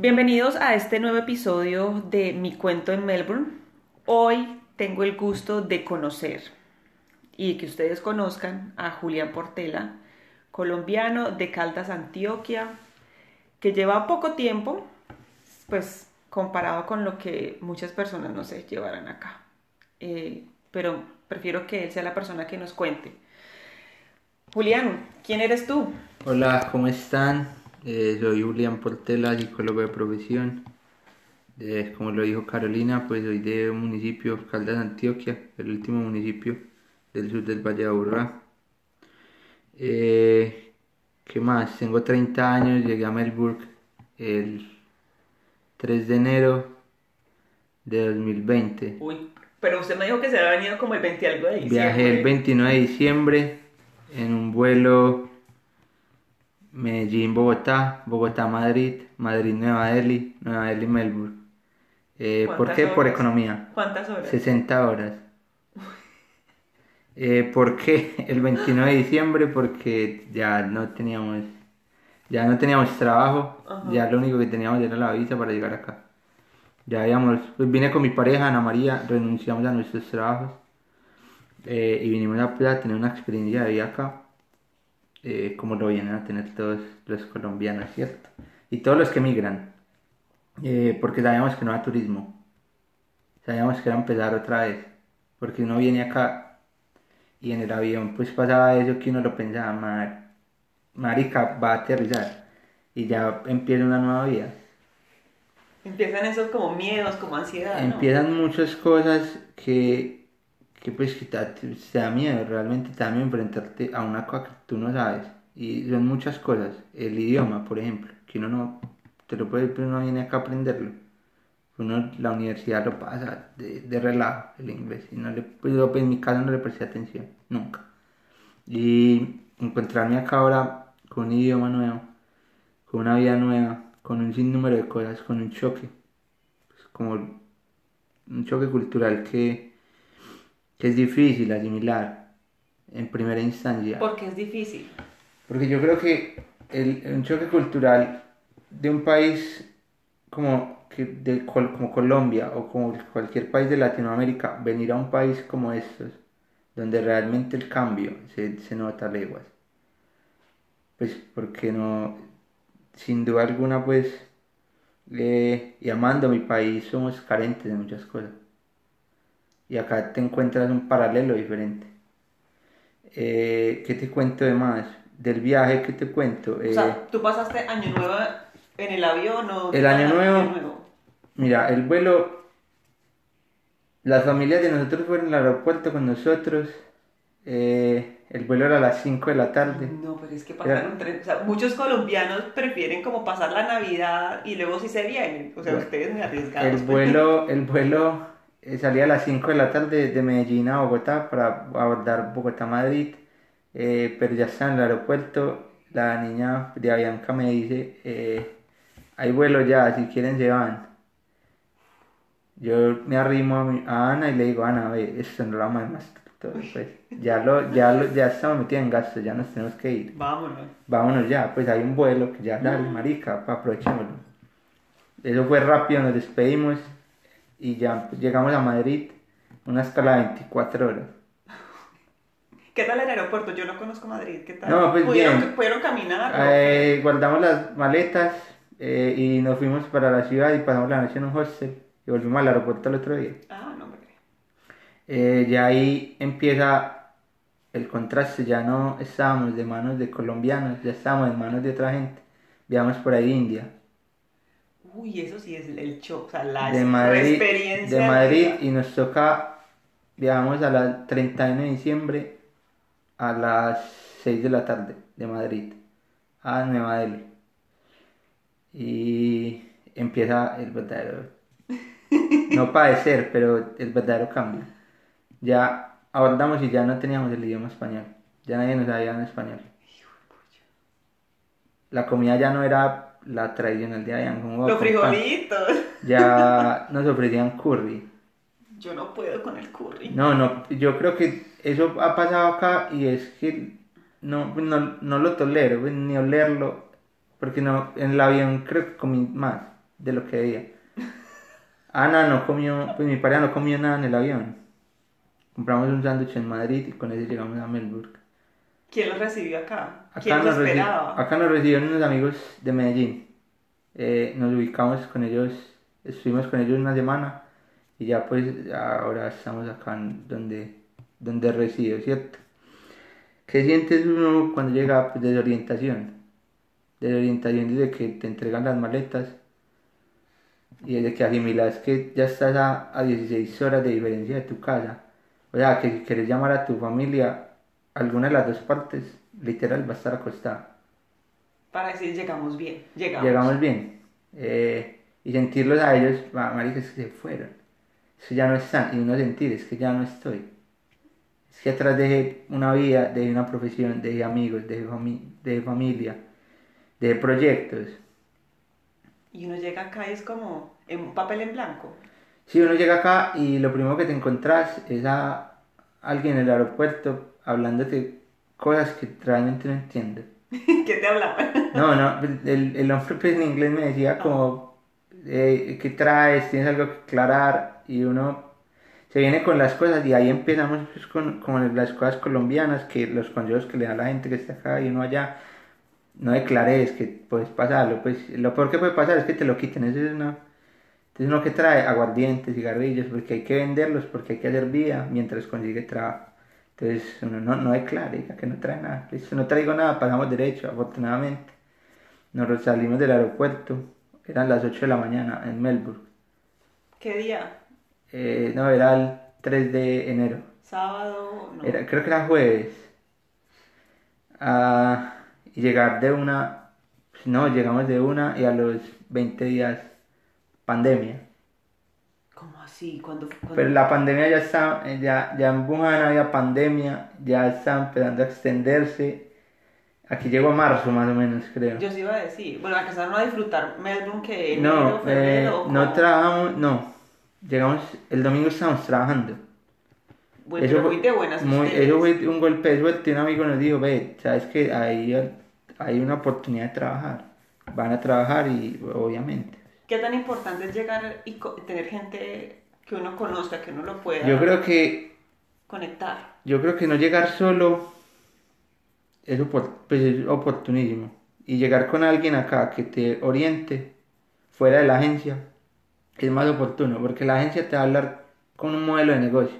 Bienvenidos a este nuevo episodio de Mi Cuento en Melbourne. Hoy tengo el gusto de conocer y que ustedes conozcan a Julián Portela, colombiano de Caldas, Antioquia, que lleva poco tiempo, pues comparado con lo que muchas personas, no sé, llevarán acá. Eh, pero prefiero que él sea la persona que nos cuente. Julián, ¿quién eres tú? Hola, ¿cómo están? Eh, soy Julián Portela, psicólogo de profesión. Eh, como lo dijo Carolina, pues soy de un municipio, Caldas, Antioquia, el último municipio del sur del Valle de Aburrá. Eh, ¿Qué más? Tengo 30 años, llegué a Melbourne el 3 de enero de 2020. Uy, pero usted me dijo que se había venido como el 20 algo de diciembre. Viajé el 29 de diciembre en un vuelo Medellín, Bogotá, Bogotá, Madrid, Madrid, Nueva Delhi, Nueva Delhi, Melbourne. Eh, ¿Por ¿Cuántas qué? Por economía. ¿Cuántas horas? 60 horas. Eh, ¿Por qué? El 29 de diciembre porque ya no teníamos ya no teníamos trabajo, Ajá. ya lo único que teníamos era la visa para llegar acá. Ya habíamos, pues vine con mi pareja Ana María, renunciamos a nuestros trabajos eh, y vinimos a, a tener una experiencia de vida acá, eh, como lo vienen a tener todos los colombianos, ¿cierto? Y todos los que emigran, eh, porque sabíamos que no era turismo, sabíamos que era empezar otra vez, porque uno viene acá y en el avión pues pasaba eso que uno lo pensaba, "Mar- marica, va a aterrizar y ya empieza una nueva vida. Empiezan esos como miedos, como ansiedad, ¿no? Empiezan muchas cosas que, que pues que te, te da miedo, realmente te da miedo enfrentarte a una cosa que tú no sabes. Y son muchas cosas. El idioma, por ejemplo, que uno no, te lo puede, pero uno viene acá a aprenderlo. Uno la universidad lo pasa de, de relajo, el inglés. Y no le, pues yo en mi caso no le presté atención, nunca. Y encontrarme acá ahora con un idioma nuevo, con una vida nueva, con un sinnúmero de cosas, con un choque, pues como un choque cultural que, que es difícil asimilar en primera instancia. Porque es difícil. Porque yo creo que el, un choque cultural de un país como, que de, como Colombia o como cualquier país de Latinoamérica, venir a un país como estos, donde realmente el cambio se, se nota a leguas. Pues porque no, sin duda alguna, pues, eh, y amando mi país, somos carentes de muchas cosas. Y acá te encuentras un paralelo diferente. Eh, ¿Qué te cuento de más? Del viaje, ¿qué te cuento? O Eh, sea, ¿tú pasaste año nuevo en el avión o...? El año Ah, nuevo- Mira, el vuelo, las familias de nosotros fueron al aeropuerto con nosotros. eh, el vuelo era a las 5 de la tarde. No, pero es que pasaron tres... O sea, muchos colombianos prefieren como pasar la Navidad y luego sí se vienen. O sea, ustedes muy arriesgados. El vuelo, el vuelo eh, salía a las 5 de la tarde de Medellín a Bogotá para abordar Bogotá-Madrid. eh, pero ya está en el aeropuerto. La niña de Avianca me dice, eh, hay vuelo ya, si quieren se van. Yo me arrimo a, mi- a Ana y le digo, Ana, ve, esto no lo vamos a más todo, pues, ya, lo, ya, lo, ya estamos metidos en gasto, ya nos tenemos que ir Vámonos. vámonos ya, pues hay un vuelo que ya dale, marica, pa, aprovechémoslo. Eso fue rápido, nos despedimos y ya llegamos a Madrid, una escala de 24 horas. ¿Qué tal el aeropuerto? Yo no conozco Madrid. ¿Qué tal? No, pues ¿Pudieron, bien. ¿Pudieron caminar? Eh, guardamos las maletas eh, y nos fuimos para la ciudad y pasamos la noche en un hostel y volvimos al aeropuerto el otro día. Ah, no, hombre. Eh, ya ahí empieza el contraste, ya no estábamos de manos de colombianos, ya estábamos en manos de otra gente. Viajamos por ahí India. Uy, eso sí es el shock. O sea, la de Madrid, experiencia. de Madrid y nos toca, viajamos a la 31 de diciembre a las 6 de la tarde de Madrid a Nueva Delhi. Y empieza el verdadero, no padecer, pero el verdadero cambio. Ya abordamos y ya no teníamos el idioma español, ya nadie nos sabía en español. La comida ya no era la tradicional de allá, como Los frijolitos. ya nos ofrecían curry. Yo no puedo con el curry. No, no, yo creo que eso ha pasado acá y es que no, no, no lo tolero, pues, ni olerlo, porque no, en el avión creo que comí más. de lo que veía. Ana no comió, pues mi pareja no comió nada en el avión. Compramos un sándwich en Madrid y con ese llegamos a Melbourne. ¿Quién los recibió acá? Acá ¿Quién los esperaba? acá nos recibieron unos amigos de Medellín. Eh, nos ubicamos con ellos, estuvimos con ellos una semana y ya pues ahora estamos acá donde, donde resido, ¿cierto? ¿Qué sientes uno cuando llega pues, desorientación? Desorientación desde que te entregan las maletas y desde que asimilas que ya estás a, a 16 horas de diferencia de tu casa. O sea, que si quieres llamar a tu familia, alguna de las dos partes, literal, va a estar acostada. Para decir, llegamos bien. Llegamos. Llegamos bien. Eh, y sentirlos a ellos, marica, es que se fueron. Es que ya no están. Y uno sentir, es que ya no estoy. Es que atrás dejé una vida, dejé una profesión, dejé amigos, dejé, fami- dejé familia, dejé proyectos. Y uno llega acá y es como en un papel en blanco. Si uno llega acá y lo primero que te encontrás es a alguien en el aeropuerto hablándote cosas que realmente no entiendo. ¿Qué te hablaba? No, no, el, el hombre pues, en inglés me decía como, eh, ¿qué traes? ¿Tienes algo que aclarar? Y uno se viene con las cosas y ahí empezamos pues, con, con las cosas colombianas, que los consejos que le da la gente que está acá y uno allá, no declares que puedes pasarlo, pues lo peor que puede pasar es que te lo quiten, eso es una... Entonces uno que trae aguardientes, cigarrillos, porque hay que venderlos, porque hay que hacer vida mientras consigue trabajo. Entonces uno no, no declare, diga que no trae nada. Listo, no traigo nada, pasamos derecho, afortunadamente. Nos salimos del aeropuerto, eran las 8 de la mañana en Melbourne. ¿Qué día? Eh, no, era el 3 de enero. ¿Sábado? No. Era, creo que era jueves. Ah, y llegar de una, pues no, llegamos de una y a los 20 días pandemia. ¿Cómo así? ¿Cuándo, cuándo- Pero la pandemia ya está, eh, ya, ya en Wuhan había pandemia, ya está empezando a extenderse. Aquí llegó a marzo más o menos, creo. Yo sí iba a decir. Bueno, alcanzaron a disfrutar Melbourne que enero, No, eh, febrero. ¿o no trabajamos, no. Llegamos, el domingo estábamos trabajando. Bueno, Eso fue muy de buenas muy- eso fue un golpe de suerte. Un amigo nos dijo, ve, sabes que hay, hay una oportunidad de trabajar. Van a trabajar y obviamente. ¿Qué tan importante es llegar y tener gente que uno conozca, que uno lo pueda Yo creo que, conectar? yo creo que no llegar solo es, pues es oportunísimo. Y llegar con alguien acá que te oriente fuera de la agencia es más oportuno, porque la agencia te va a hablar con un modelo de negocio.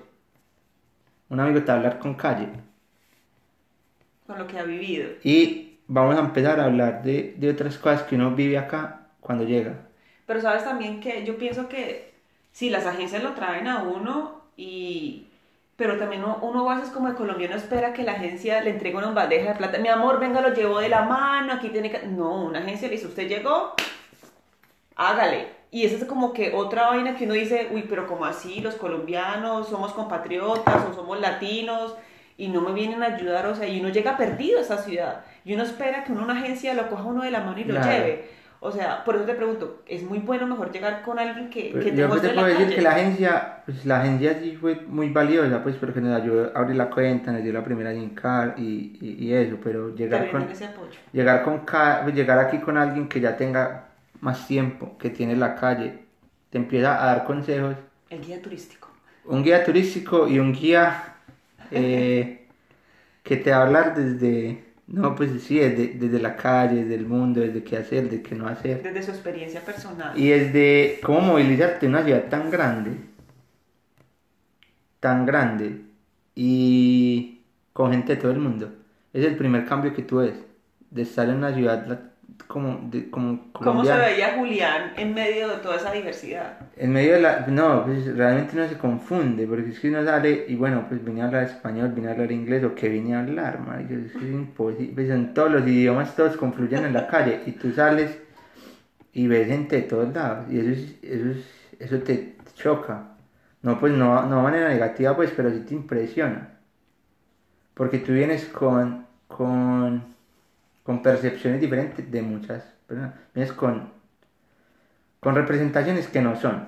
Un amigo te va a hablar con calle. Con lo que ha vivido. Y vamos a empezar a hablar de, de otras cosas que uno vive acá cuando llega. Pero sabes también que yo pienso que sí, las agencias lo traen a uno y... Pero también uno, uno a veces como el colombiano espera que la agencia le entregue una bandeja de plata. Mi amor, venga, lo llevo de la mano, aquí tiene que... No, una agencia le dice, usted llegó, hágale. Y esa es como que otra vaina que uno dice, uy, pero como así, los colombianos somos compatriotas o somos latinos y no me vienen a ayudar, o sea, y uno llega perdido a esa ciudad y uno espera que uno, una agencia lo coja uno de la mano y lo Claro. lleve. O sea, por eso te pregunto, ¿es muy bueno mejor llegar con alguien que, Pues, que te yo te la puedo decir calle? que la agencia, pues la agencia sí fue muy valiosa, pues porque nos ayudó a abrir la cuenta, nos dio la primera SIM card y, y, y eso, pero llegar con, ese apoyo. llegar con pues, llegar aquí con alguien que ya tenga más tiempo, que tiene la calle, te empieza a dar consejos, El guía turístico. un guía turístico y un guía eh, que te va a hablar desde, no pues sí, desde, desde la calle, desde el mundo, desde qué hacer, desde qué no hacer. Desde su experiencia personal. Y es de cómo movilizarte en una ciudad tan grande, tan grande y con gente de todo el mundo. Es el primer cambio que tú ves, de estar en una ciudad como, de, como ¿Cómo se veía Julián en medio de toda esa diversidad? En medio de la... No, pues realmente uno se confunde, porque es que uno sale y bueno, pues vine a hablar español, vine a hablar inglés o que vine a hablar, es que es imposible. Pues en todos los idiomas todos confluyen en la calle y tú sales y ves gente de todos lados y eso, es, eso, es- eso te choca. No, pues no, no de manera negativa, pues, pero sí te impresiona. Porque tú vienes con, con, con percepciones diferentes de muchas personas. Vienes con, con representaciones que no son,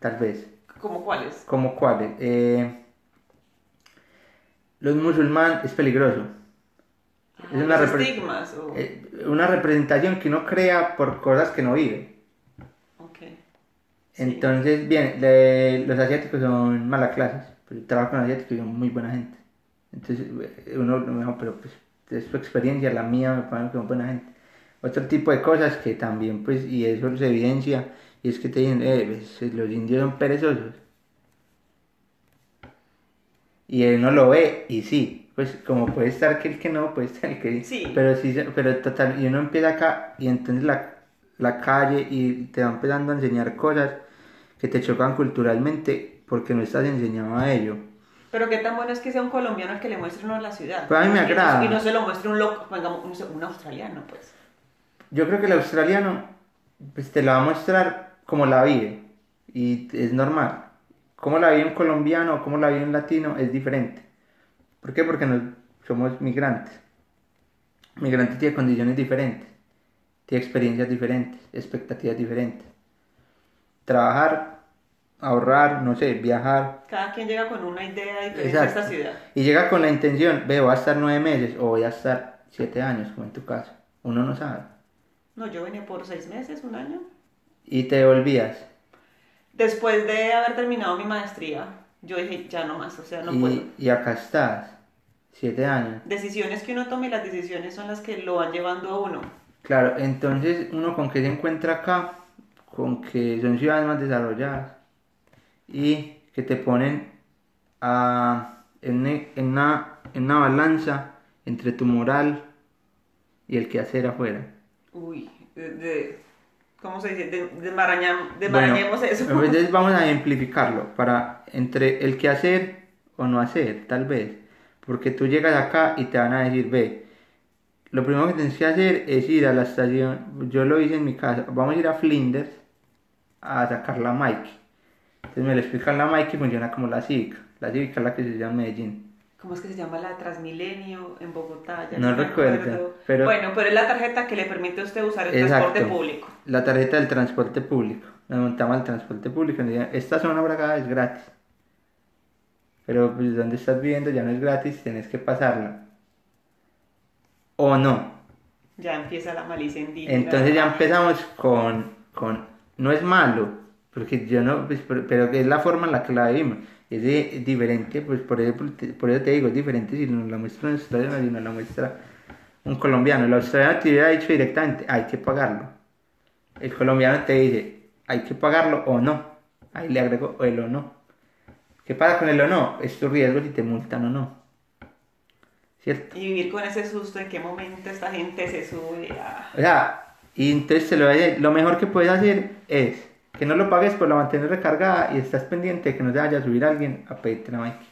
tal vez. ¿Cómo cuáles? ¿Como cuáles? Eh, los musulmanes es peligroso. Ah, Es una repre- estigmas. o- Eh, una representación que uno crea por cosas que no vive. Ok. Entonces, bien, los asiáticos son malas clases, pero trabajo con asiáticos y son muy buena gente. Entonces, eh, uno me dijo, pero pues, es tu experiencia, la mía me parece que son buena gente. Otro tipo de cosas que también, pues, y eso se evidencia, y es que te dicen, eh, pues, los indios son perezosos. Y él no lo ve, y sí, pues como puede estar que el que no, puede estar el que Sí. Pero sí, pero total, y uno empieza acá, y entonces la, la calle, y te va empezando a enseñar cosas que te chocan culturalmente, porque no estás enseñado a ello. Pero qué tan bueno es que sea un colombiano el que le muestre uno la ciudad. Pues a mí me no- agrada. Y no se lo muestre un loco, digamos, un, australiano, pues. Yo creo que el australiano, pues te la va a mostrar como la vive, y es normal. Cómo la vive un colombiano cómo la vive un latino es diferente. ¿Por qué? Porque nos- somos migrantes. Migrante tiene condiciones diferentes, tiene experiencias diferentes, expectativas diferentes. Trabajar, ahorrar, no sé, viajar. Cada quien llega con una idea diferente Exacto. esta ciudad. Y llega con la intención, ve, voy a estar nueve meses o voy a estar siete años, como en tu caso. Uno no sabe. No, yo venía por seis meses, un año. Y te devolvías. Después de haber terminado mi maestría, yo dije, ya no más, o sea, no puedo. y, y acá estás, siete años. Decisiones que uno tome, las decisiones son las que lo van llevando a uno. Claro, entonces uno con qué se encuentra acá, con que son ciudades más desarrolladas y que te ponen a, en, ne- en una, en una balanza entre tu moral y el que hacer afuera. Uy, de, de- ¿cómo se dice? De, desmarañam- Bueno, eso. Entonces vamos a ejemplificarlo para entre el que hacer o no hacer, tal vez. Porque tú llegas acá y te van a decir, ve, lo primero que tienes que hacer es ir a la estación, yo lo hice en mi casa, vamos a ir a Flinders a sacar la Mikey. Entonces me lo explican la Mikey, funciona como la Civic. La Civic es la que se llama Medellín. ¿Cómo es que se llama la Transmilenio en Bogotá? Ya No me recuerdo, pero- Bueno, pero es la tarjeta que le permite a usted usar el Exacto. transporte público. La tarjeta del transporte público. Nos montamos al transporte público y esta zona por acá es gratis. Pero pues donde estás viviendo ya no es gratis, tienes que pasarla. O no. Ya empieza la malicia indígena. Entonces ya empezamos con, con no es malo, porque yo no, pues, pero, es la forma en la que la vivimos. Es, de- es diferente, pues por eso, por eso te digo, es diferente si nos la muestra un australiano y nos la muestra un colombiano. El australiano te hubiera dicho directamente, hay que pagarlo. El colombiano te dice, hay que pagarlo o no. Ahí le agrego el o no. ¿Qué pasa con el o no? Es tu riesgo si te multan o no. ¿Cierto? Y vivir con ese susto en qué momento esta gente se sube a... O sea, y entonces lo, lo mejor que puedes hacer es que no lo pagues por la mantener recargada y estás pendiente de que no te vaya a subir alguien a pedirte la Mikey.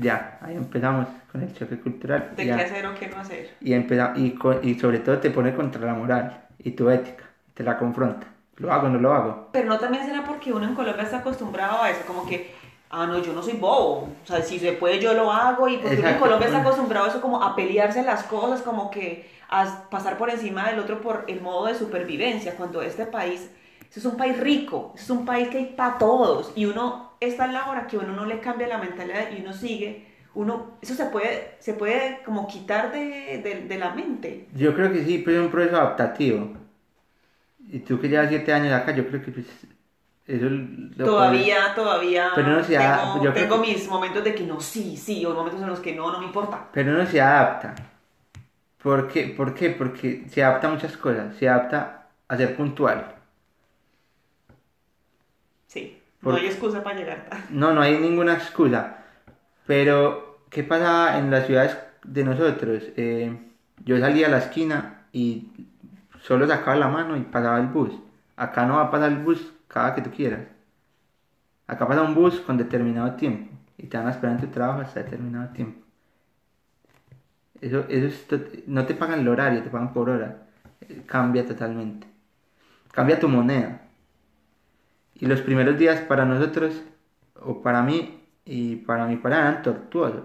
Ya, ahí empezamos con el choque cultural. de ya. qué hacer o qué no hacer. Y, empeza- y, y sobre todo te pone contra la moral y tu ética, te la confronta. ¿Lo hago o no lo hago? Pero no también será porque uno en Colombia está acostumbrado a eso, como que, ah, no, yo no soy bobo. O sea, si se puede, yo lo hago. Y porque uno en. Colombia está acostumbrado a eso, como a pelearse las cosas, como que a pasar por encima del otro por el modo de supervivencia. Cuando este país, este es un país rico, este es un país que hay para todos. Y uno, esta es la hora que uno no le cambia la mentalidad y uno sigue. Uno, eso se puede, se puede como quitar de, de, de la mente. Yo creo que sí, pero es un proceso adaptativo. Y tú que llevas siete años acá, yo creo que pues, eso lo Todavía, todavía Pero no se da- tengo, yo tengo que- mis momentos de que no, sí, sí, o momentos en los que no, no me importa. Pero no se adapta. ¿Por qué? ¿Por qué? Porque se adapta a muchas cosas. Se adapta a ser puntual. Sí, no hay excusa para llegar tarde. No, no hay ninguna excusa. Pero, ¿qué pasa en las ciudades de nosotros? Eh, yo salía a la esquina y solo sacaba la mano y pasaba el bus. Acá no va a pasar el bus cada que tú quieras. Acá pasa un bus con determinado tiempo y te van a esperar en tu trabajo hasta determinado tiempo. Eso, eso es no te pagan el horario, te pagan por hora. Eh, Cambia totalmente. Cambia tu moneda. Y los primeros días para nosotros, o para mí y para mi pareja, eran tortuosos.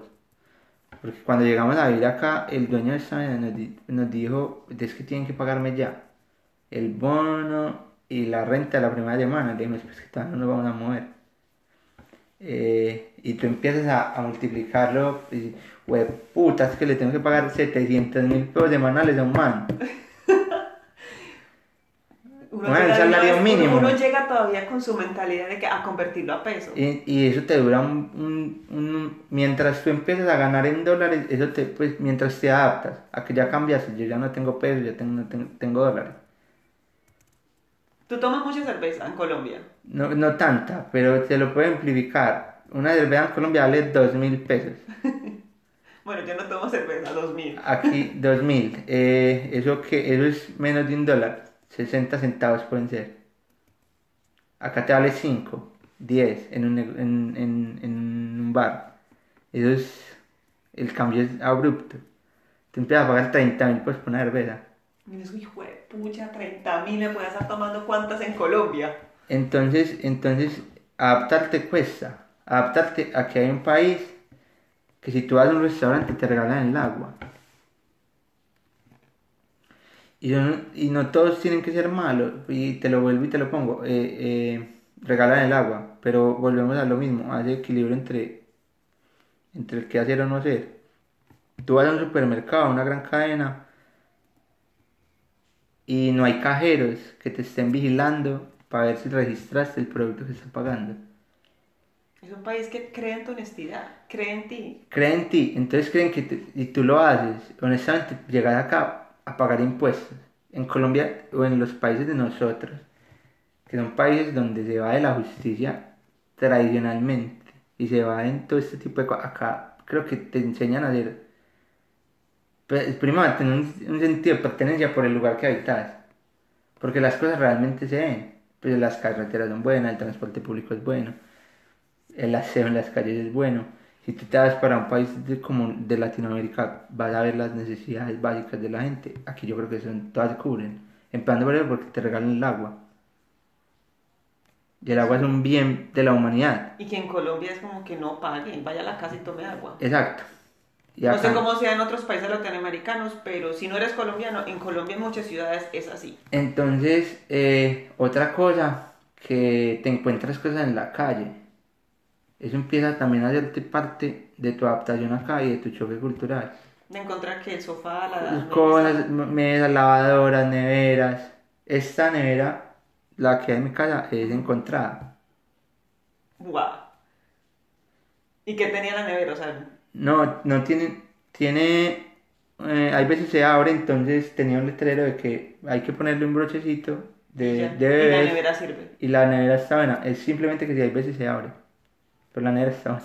Porque cuando llegamos a vivir acá, el dueño de esta nos, nos dijo, es que tienen que pagarme ya. El bono y la renta de la primera semana. Le dijimos, pues que no nos vamos a mover. Eh, y tú empiezas a, multiplicarlo, y, "Hue puta, es que le tengo que pagar 700 mil pesos semanales a un man. Uno Bueno, el llega una salario mínimo. uno llega todavía con su mentalidad de que a convertirlo a peso. Y, y eso te dura un, un- un- Mientras tú empiezas a ganar en dólares, eso te, pues, mientras te adaptas a que ya cambias, yo ya no tengo pesos, ya tengo, no tengo, tengo dólares. Tú tomas mucha cerveza en Colombia. No, no tanta, pero te lo puedo amplificar. Una cerveza en Colombia vale dos mil pesos. Bueno, yo no tomo cerveza, 2000. Aquí dos mil. Eh, eso, que, eso es menos de un dólar. 60 centavos pueden ser. Acá te vale 5, 10 en un, en, en, en un bar. Eso es. El cambio es abrupto. Te empiezas a pagar 30 mil por una cerveza. Dices, hijo de pucha, 30 mil, me puedes estar tomando cuántas en Colombia. Entonces, entonces, adaptarte cuesta. Adaptarte a que hay un país que si tú vas a un restaurante te regalan el agua. Y, no- y no todos tienen que ser malos. Y te lo vuelvo y te lo pongo. eh, eh, regalan el agua. Pero volvemos a lo mismo. Hay equilibrio entre, entre el que hacer o no hacer. Tú vas a un supermercado, a una gran cadena. Y no hay cajeros que te estén vigilando para ver si registraste el producto que estás pagando. Es un país que cree en tu honestidad, cree en ti. Creen en ti, entonces creen que te- y tú lo haces. Honestamente, llegas acá a pagar impuestos. En Colombia o en los países de nosotros, que son países donde se va de la justicia tradicionalmente y se va en todo este tipo de cosas. Acá creo que te enseñan a hacer. pues, Primero, tener un, un sentido de pertenencia por el lugar que habitas. Porque las cosas realmente se ven. Pues las carreteras son buenas, el transporte público es bueno el aseo en las calles es bueno. Si tú te vas para un país de, como de Latinoamérica, vas a ver las necesidades básicas de la gente. Aquí yo creo que son, todas se cubren. Empezando por eso porque te regalan el agua. Y el agua es un bien de la humanidad. Y que en Colombia es como que no pague, vaya a la casa y tome agua. Exacto. Y No sé acá- cómo sea en otros países latinoamericanos, pero si no eres colombiano, en Colombia en muchas ciudades es así. Entonces, eh, otra cosa, que te encuentras cosas en la calle. Eso empieza también a hacerte parte de tu adaptación acá y de tu choque cultural. De encontrar que el sofá, la... cosas, mesas, lavadoras, neveras. Esta nevera, la que hay en mi casa, es encontrada. Guau. ¿Y qué tenía la nevera? O sea, No, no tiene, tiene, eh, hay veces se abre, entonces tenía un letrero de que hay que ponerle un brochecito de, ya. de y la nevera sirve. y la nevera está buena. Es simplemente que si hay veces se abre, pero la nevera está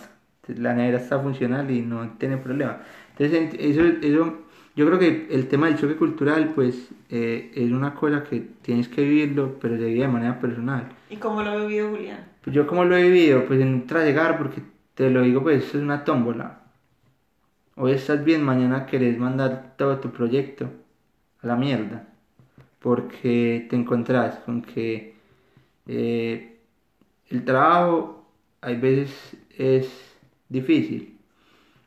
La nevera está funcional y no tiene problema. Entonces, ent- eso, eso, yo creo que el tema del choque cultural, pues, eh, es una cosa que tienes que vivirlo, pero se vive de manera personal. ¿Y cómo lo ha vivido Julián? Pues yo como lo he vivido, pues en un trasegar, porque te lo digo, pues esto es una tómbola. Hoy estás bien, mañana querés mandar todo tu proyecto a la mierda. Porque te encontrás con que eh, el trabajo hay veces es difícil.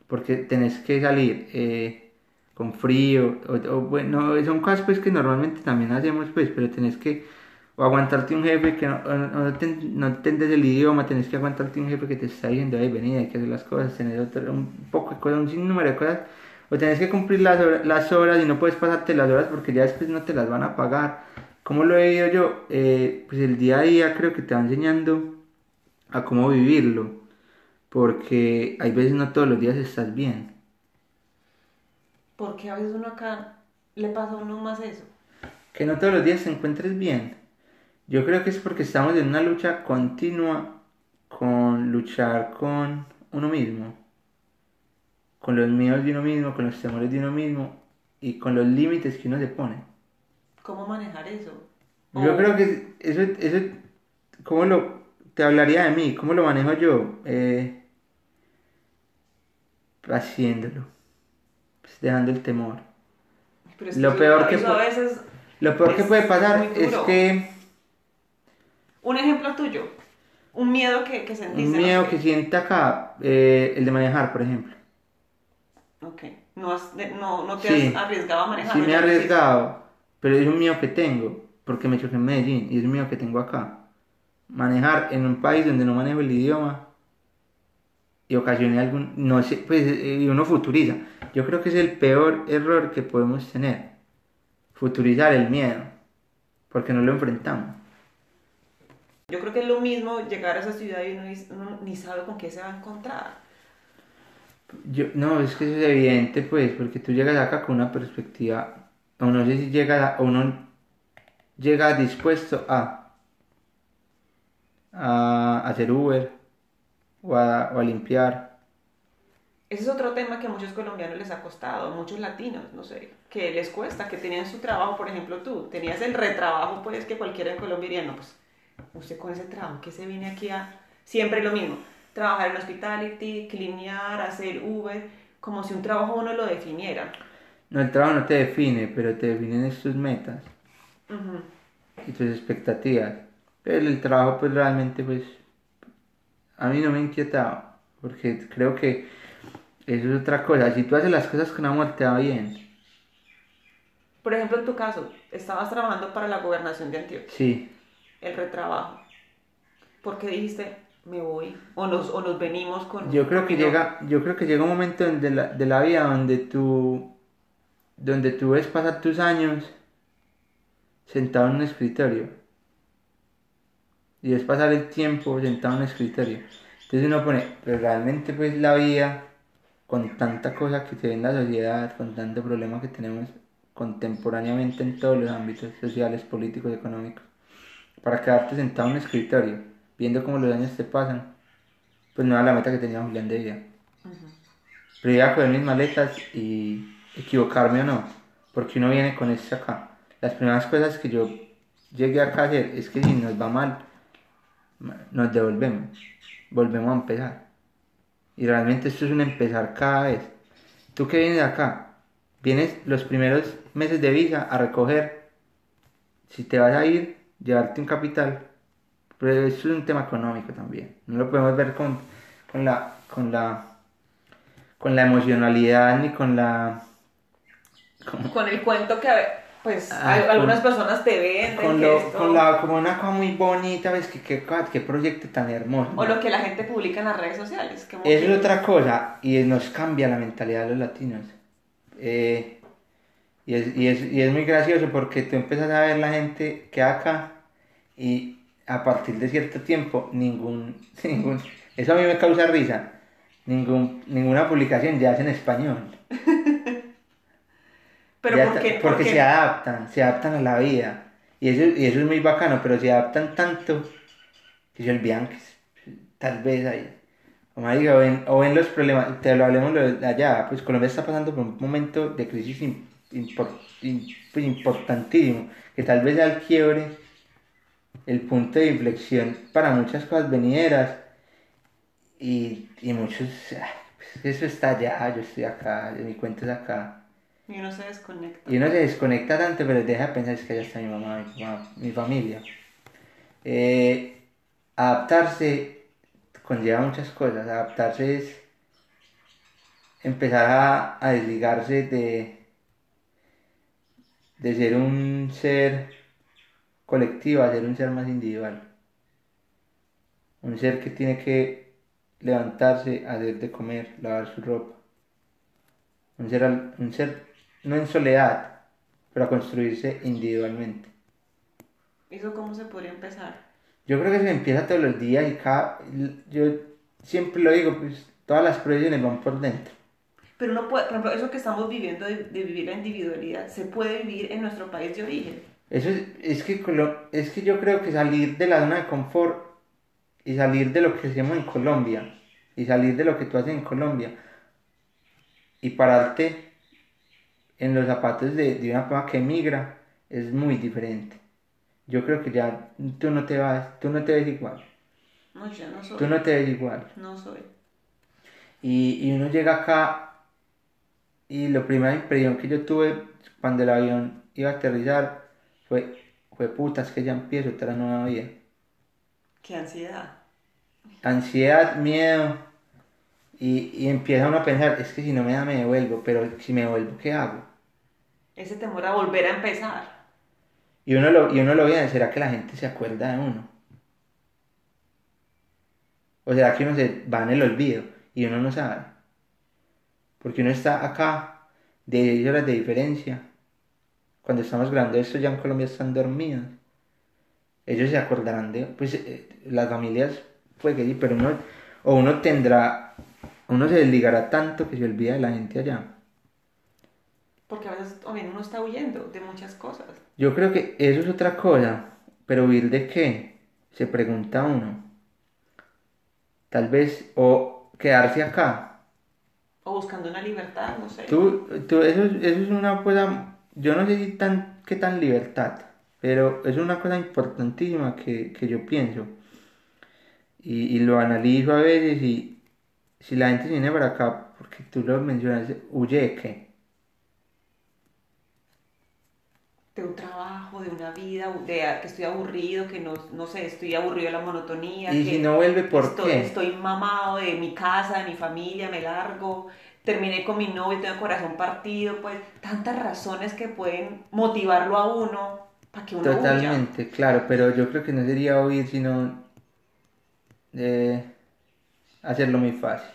Porque tenés que salir eh, con frío. O, o, bueno, son cosas pues que normalmente también hacemos pues, pero tenés que o aguantarte un jefe que no, no, no no entiendes el idioma, tenés que aguantarte un jefe que te está diciendo, ay, vení, hay que hacer las cosas, tener otro- un poco de cosas, un sinnúmero de cosas, o tenés que cumplir las, hora- las horas y no puedes pasarte las horas porque ya después no te las van a pagar. ¿Cómo lo he vivido yo? Eh, pues el día a día creo que te va enseñando a cómo vivirlo, porque hay veces no todos los días estás bien. Porque a veces uno acá le pasa a uno más eso. que no todos los días te encuentres bien. Yo creo que es porque estamos en una lucha continua con luchar con uno mismo, con los miedos de uno mismo, con los temores de uno mismo y con los límites que uno se pone. ¿Cómo manejar eso? Yo creo que eso, eso, ¿cómo lo, te hablaría de mí? ¿Cómo lo manejo yo? Eh, haciéndolo, pues dejando el temor. Pero es lo eso- peor que a veces... Lo peor que puede pasar es que Un ejemplo tuyo. Un miedo que, que sentiste. Un miedo que siente acá, eh, el de manejar, por ejemplo. Ok. No, has, no, no te Sí. has arriesgado a manejar. Sí me he lo arriesgado, pero es un miedo que tengo, porque me choqué en Medellín y es un miedo que tengo acá. Manejar en un país donde no manejo el idioma y ocasione algún, no sé, pues eh, y uno futuriza. Yo creo que es el peor error que podemos tener, futurizar el miedo, porque no lo enfrentamos. Yo creo que es lo mismo llegar a esa ciudad y uno, ni sabe con qué se va a encontrar. Yo, no, es que eso es evidente, pues, porque tú llegas acá con una perspectiva, o no sé si llega, o uno llega dispuesto a, a hacer Uber, o a, o a limpiar. Ese es otro tema que a muchos colombianos les ha costado, muchos latinos, no sé, que les cuesta, que tenían su trabajo, por ejemplo tú, tenías el retrabajo, pues que cualquiera en Colombia diría, no, pues usted con ese trabajo que se viene aquí a, siempre lo mismo, trabajar en hospitality, clinear, hacer Uber, como si un trabajo uno lo definiera. No, el trabajo no te define, pero te definen tus metas Ujú. y tus expectativas. Pero el trabajo, pues, realmente, pues, a mí no me ha inquietado, porque creo que eso es otra cosa. Si tú haces las cosas con amor, te va bien. Por ejemplo, en tu caso, estabas trabajando para la gobernación de Antioquia, Sí. el retrabajo. ¿Por qué dijiste, me voy? O nos, o nos venimos con... Yo creo que llega, yo creo que llega un momento de la, de la vida donde tú, donde tú ves pasar tus años sentado en un escritorio. Y ves pasar el tiempo sentado en un escritorio. Entonces uno pone, pero realmente pues la vida, con tanta cosa que se ve en la sociedad, con tanto problema que tenemos contemporáneamente en todos los ámbitos sociales, políticos, económicos, para quedarte sentado en un escritorio, viendo cómo los años te pasan, pues no era la meta que tenía Julián de vida. Pero iba a coger mis maletas y equivocarme o no, porque uno viene con esto acá. Las primeras cosas que yo llegué acá a hacer es que si nos va mal, nos devolvemos, volvemos a empezar. Y realmente esto es un empezar cada vez. Tú que vienes acá, vienes los primeros meses de visa a recoger, si te vas a ir, llevarte un capital. Pero esto es un tema económico también. No lo podemos ver con, con la con la con la emocionalidad ni con la como- Con el cuento que, pues, Ah, con- algunas personas te venden, con, que lo- esto- con la como una cosa muy bonita, ves que qué, qué proyecto tan hermoso. o lo que la gente publica en las redes sociales. que- es otra cosa y nos cambia la mentalidad de los latinos. Eh, y, es, y, es, y es muy gracioso porque tú empiezas a ver la gente que acá y a partir de cierto tiempo ningún, ningún eso a mí me causa risa. Ningún, ninguna publicación ya es en español. Pero Ya ¿por qué? porque ¿Por qué? se adaptan, se adaptan a la vida. Y eso, y eso es muy bacano, pero se adaptan tanto que se olvidan que tal vez hay. O, marica, o, ven, o ven los problemas, te lo hablemos allá, pues Colombia está pasando por un momento de crisis im- impor- im- pues, importantísimo, que tal vez sea el quiebre, el punto de inflexión para muchas cosas venideras. Y, y muchos, ah, pues, eso está allá, yo estoy acá, mi cuento es acá. Y uno se desconecta. Y uno se desconecta tanto, pero deja de pensar es que allá está mi mamá, mi papá, mi familia. Eh, adaptarse conlleva muchas cosas. Adaptarse es empezar a, a desligarse de, de ser un ser colectivo a ser un ser más individual. Un ser que tiene que levantarse, hacer de comer, lavar su ropa. Un ser, un ser no en soledad, pero a construirse individualmente. ¿Eso cómo se podría empezar? Yo creo que se empieza todos los días y cada... Yo siempre lo digo, pues todas las profesiones van por dentro. Pero uno puede, por ejemplo, eso que estamos viviendo de, de vivir la individualidad, se puede vivir en nuestro país de origen. Eso es, es que, es que yo creo que salir de la zona de confort y salir de lo que hacemos en Colombia y salir de lo que tú haces en Colombia y pararte en los zapatos de, de una persona que emigra es muy diferente. Yo creo que ya tú no te vas, tú no te ves igual, No, yo no soy. tú no te ves igual. No soy. Y, y uno llega acá y la primera impresión que yo tuve cuando el avión iba a aterrizar fue, fue puta, es que ya empiezo otra nueva vida. Qué ansiedad. Ansiedad, miedo y, y empieza uno a pensar, es que si no me da me devuelvo, pero si me devuelvo, ¿qué hago? Ese temor a volver a empezar. Y uno lo, y uno lo ve, ¿será que la gente se acuerda de uno? ¿O será que uno se va en el olvido y uno no sabe? Porque uno está acá de 10 horas de diferencia. Cuando estamos grabando esto ya en Colombia están dormidos. ellos se acordarán de, pues eh, las familias, puede que sí, pero uno, o uno tendrá, uno se desligará tanto que se olvida de la gente allá. Porque a veces también uno está huyendo de muchas cosas. Yo creo que eso es otra cosa, pero huir de qué, se pregunta uno. Tal vez, o quedarse acá. O buscando una libertad, no sé. Tú, tú, eso, es- eso es una cosa, yo no sé si tan, qué tan libertad, pero es una cosa importantísima que, que yo pienso. Y, y lo analizo a veces y si la gente viene para acá, porque tú lo mencionas, huye de qué. de un trabajo, de una vida, de que estoy aburrido, que no, no sé, estoy aburrido de la monotonía. Y que si no vuelve, ¿por estoy, qué? Estoy mamado de mi casa, de mi familia, me largo, terminé con mi novio, tengo el corazón partido, pues tantas razones que pueden motivarlo a uno para que uno huya. Totalmente, claro, pero yo creo que no sería huir, sino eh, hacerlo muy fácil.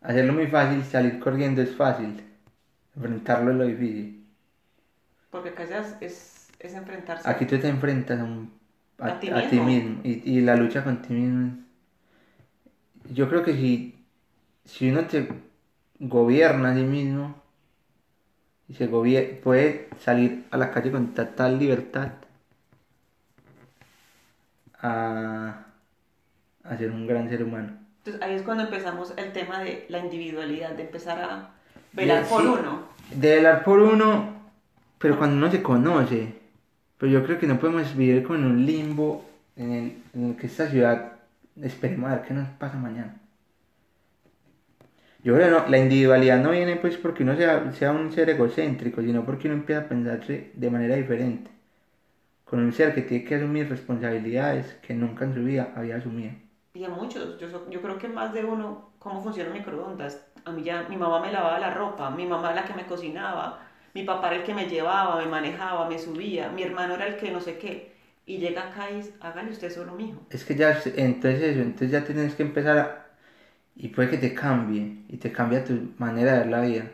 Hacerlo muy fácil, salir corriendo es fácil. Enfrentarlo es lo difícil. Porque ya es, es, es enfrentarse. Aquí tú te enfrentas a, un- a, A ti a ti mismo. mismo y, y la lucha con ti mismo. es- Yo creo que si, si uno te gobierna a sí mismo y se puede salir a la calle con total libertad a, a ser un gran ser humano. Entonces ahí es cuando empezamos el tema de la individualidad, de empezar a velar por uno. De velar por uno, pero cuando uno se conoce. Pero yo creo que no podemos vivir como en un limbo en el, en el que esta ciudad esperemos a ver qué nos pasa mañana. Yo creo que no, la individualidad no viene pues porque uno sea, sea un ser egocéntrico, sino porque uno empieza a pensarse de manera diferente. Con un ser que tiene que asumir responsabilidades que nunca en su vida había asumido. Y a muchos, yo, so- yo creo que más de uno, cómo funciona el microondas. A mí ya, mi mamá me lavaba la ropa, mi mamá la que me cocinaba, mi papá era el que me llevaba, me manejaba, me subía, mi hermano era el que no sé qué. Y llega acá y dice, hágale usted solo, mijo. Es que ya, es- entonces eso, entonces ya tienes que empezar a... Y puede que te cambie, y te cambia tu manera de ver la vida.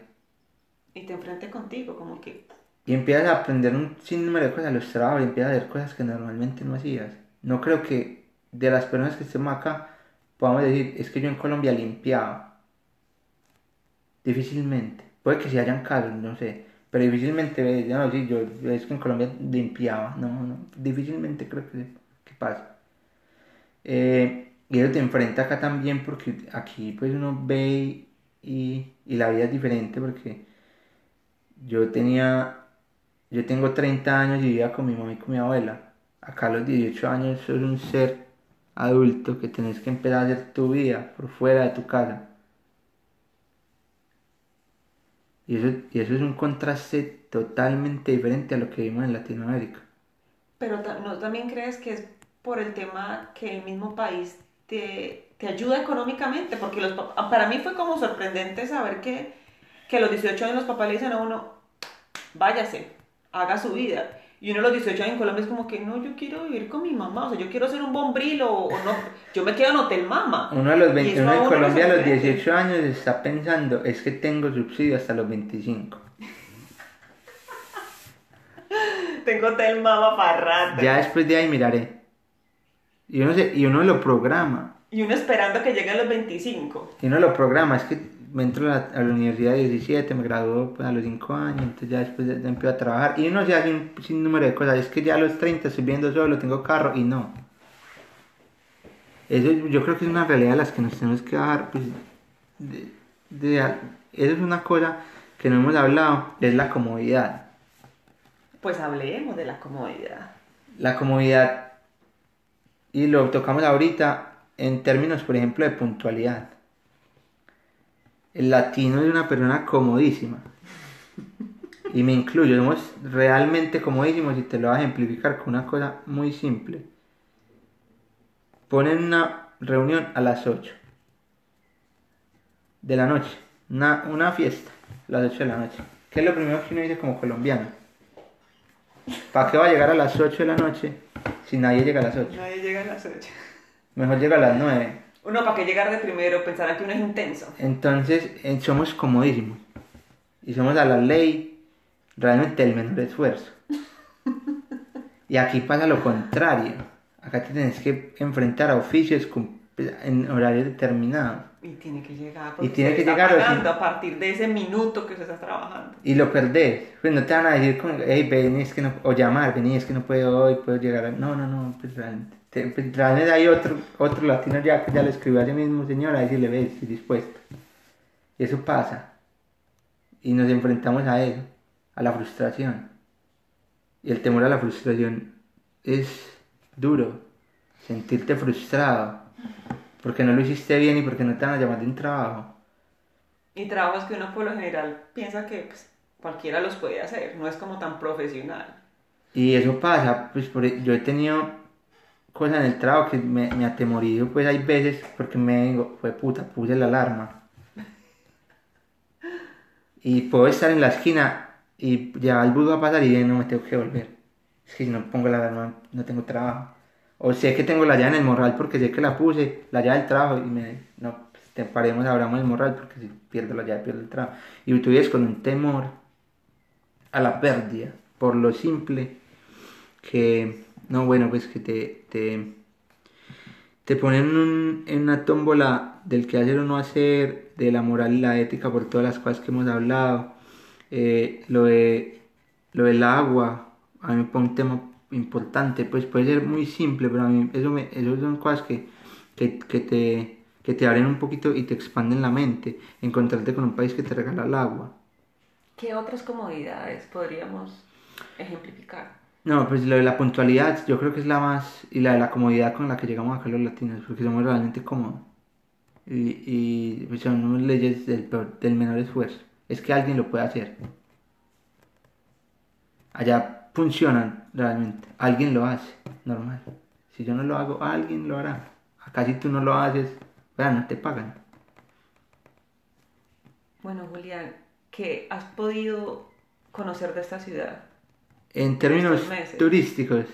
Y te enfrente contigo, como que, Y empiezas a aprender un sinnúmero de cosas, los trabajos, y empiezas a hacer cosas que normalmente no hacías. No creo que de las personas que estemos acá podamos decir, es que yo en Colombia limpiaba. Difícilmente. Puede que si hayan casos, no sé. Pero difícilmente, no, sí, yo es que en Colombia limpiaba. No, no. Difícilmente creo que, que pasa. Eh, y eso te enfrenta acá también porque aquí pues uno ve y, y la vida es diferente porque yo tenía, yo tengo 30 años y vivía con mi mamá y con mi abuela. Acá a los 18 años sos un ser adulto que tenés que empezar a hacer tu vida por fuera de tu casa. Y eso, y eso es un contraste totalmente diferente a lo que vimos en Latinoamérica. pero ¿no también crees que es por el tema que el mismo país te, te ayuda económicamente? Porque los, pap- para mí fue como sorprendente saber que, que a los 18 años los papás le dicen a uno, váyase, haga su vida. Y uno a los 18 años en Colombia es como que, no, yo quiero vivir con mi mamá, o sea, yo quiero ser un bombril o, o no, yo me quedo en Hotel Mama. Uno de los Y 20 eso uno a en uno le Colombia a los sorprende. 18 años está pensando, es que tengo subsidio hasta los 25. Tengo Hotel Mama para rato. Ya después de ahí miraré. Y uno, se- y uno lo programa. Y uno esperando que lleguen los 25. Y uno lo programa. Es que me entro a la, a la universidad de 17, me graduó pues, a los 5 años, entonces ya después ya empiezo a trabajar. Y uno se hace un sinnúmero de cosas. Es que ya a los 30 estoy viendo solo, tengo carro y no. Eso yo creo que es una realidad a las que nos tenemos que dar. Pues, de- de- eso es una cosa que no hemos hablado, es la comodidad. Pues hablemos de la comodidad. la comodidad y lo tocamos ahorita en términos, por ejemplo, de puntualidad. El latino es una persona comodísima. Y me incluyo, somos realmente comodísimos y te lo voy a ejemplificar con una cosa muy simple. Ponen una reunión a las 8 de la noche, una, una fiesta a las 8 de la noche. ¿Qué es lo primero que uno dice como colombiano? ¿Para qué va a llegar a las 8 de la noche si nadie llega a las 8? Nadie llega a las 8. Mejor llega a las 9. Uno, ¿para qué llegar de primero? Pensarán que uno es intenso. Entonces eh, somos comodísimos. Y somos a la ley realmente el menor esfuerzo. Y aquí pasa lo contrario. Acá te tienes que enfrentar a oficios en horario determinado. Y tiene que llegar. Y tiene que llegar, pagando a partir de ese minuto que usted está trabajando. Y lo perdés. Pues no te van a decir, hey, ven, es que no, o llamar, vení, es que no puedo hoy, puedo llegar. a-". No, no, no, pues realmente. Te- pues, realmente hay otro, otro latino ya que ya le escribió a ese mismo señor a decirle, ve, estoy dispuesto. Y eso pasa. Y nos enfrentamos a eso, a la frustración. Y el temor a la frustración es duro. Sentirte frustrado. Porque no lo hiciste bien y porque no te van a llamar de un trabajo. Y trabajos que uno por lo general piensa que pues, cualquiera los puede hacer, no es como tan profesional. Y eso pasa, pues por, yo he tenido cosas en el trabajo que me, me atemorizo, pues hay veces porque me digo, fue puta, puse la alarma. Y puedo estar en la esquina y ya el bus va a pasar y no me tengo que volver. Es que si no pongo la alarma no tengo trabajo. O sé que tengo la llave en el morral porque sé que la puse, la llave del trabajo y me no, pues, te paremos, abramos el morral porque si pierdo la llave pierdo el trabajo. Y tú vives con un temor a la pérdida, por lo simple que, no, bueno, pues que te, te, te ponen en, un- en una tómbola del que hacer o no hacer, de la moral y la ética por todas las cosas que hemos hablado, eh, lo, de, lo del agua, a mí me pone un tema importante, pues puede ser muy simple, pero a mí eso, me, son cosas que, que, que te, que te abren un poquito y te expanden la mente, encontrarte con un país que te regala el agua. ¿Qué otras comodidades podríamos ejemplificar? No, pues lo de la puntualidad yo creo que es la más, y la de la comodidad con la que llegamos acá los latinos, porque somos realmente cómodos. Y, y pues, son leyes del, peor- del menor esfuerzo. Es que alguien lo puede hacer. Allá funcionan realmente. Alguien lo hace, normal. Si yo no lo hago, alguien lo hará. Acá si tú no lo haces, bueno, no te pagan. Bueno, Julián, ¿qué has podido conocer de esta ciudad? En términos turísticos.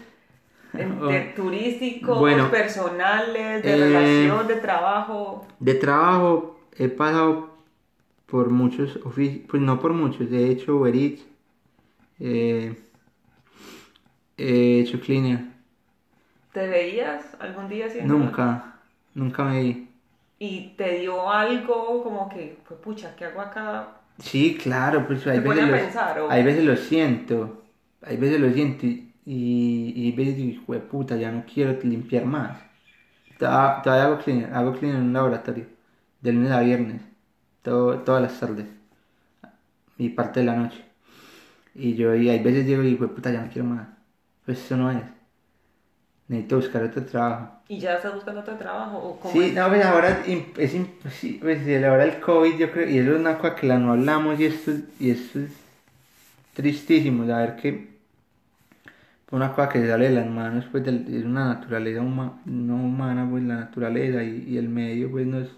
De turísticos, Bueno, personales, de eh, relación, de trabajo. De trabajo he pasado por muchos oficios, pues no por muchos, he hecho Uber Eats, eh, he hecho Cleaner, ¿Te veías algún día haciendo nunca, nunca me vi. Y te dio algo como que, pues pucha, ¿qué hago acá? Sí, claro, pues hay hay veces lo siento, hay veces lo siento y, y, veces digo, hijo de puta, ya no quiero limpiar más. Todavía hago cleaner, hago cleaner en un laboratorio, de lunes a viernes, todo, todas las tardes, y parte de la noche. Y yo y hay veces digo, hijo de puta, ya no quiero más. Pues eso no es. Necesito buscar otro trabajo. ¿Y ya estás buscando otro trabajo? ¿O cómo Sí, es? no, pues ahora es imposible, pues de la hora del COVID yo creo, y eso es una cosa que la no hablamos y esto, y esto es tristísimo, saber que una cosa que sale de las manos, pues es una naturaleza huma- no humana, pues la naturaleza y, y el medio pues nos,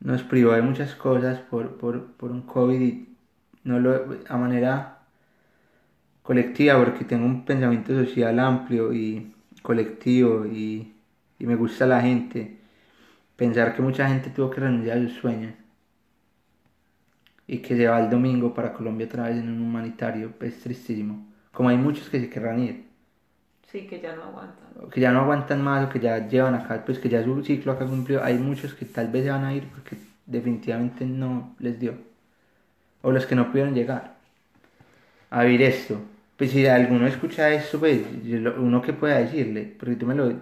nos privó de muchas cosas por, por, por un COVID y no lo, a manera colectiva porque tengo un pensamiento social amplio y colectivo y, y me gusta la gente. Pensar que mucha gente tuvo que renunciar a sus sueños y que se va el domingo para Colombia otra vez en un humanitario es tristísimo. Como hay muchos que se querrán ir, Sí, que ya no aguantan. o que ya no aguantan más o que ya llevan acá, pues que ya su ciclo acá cumplió. Hay muchos que tal vez se van a ir porque definitivamente no les dio. O los que no pudieron llegar a vivir esto. Pues si alguno escucha esto, pues uno que pueda decirle, porque tú me lo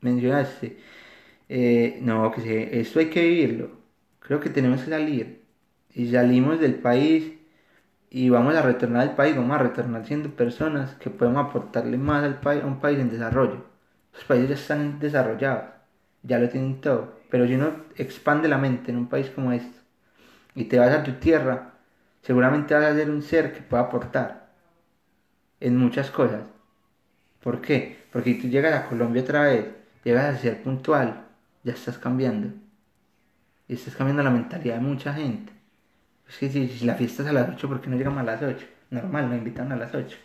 mencionaste, eh, no, que se- esto hay que vivirlo. Creo que tenemos que salir. Y salimos del país y vamos a retornar al país, vamos a retornar siendo personas que podemos aportarle más al país, a un país en desarrollo. Los países ya están desarrollados, ya lo tienen todo. Pero si uno expande la mente en un país como este y te vas a tu tierra, seguramente vas a ser un ser que pueda aportar en muchas cosas. ¿Por qué? Porque si tú llegas a Colombia otra vez, llegas a ser puntual, ya estás cambiando. Y estás cambiando la mentalidad de mucha gente. Que si, si la fiesta es a las 8, ¿por qué no llegamos a las 8? Normal, nos invitan a las 8.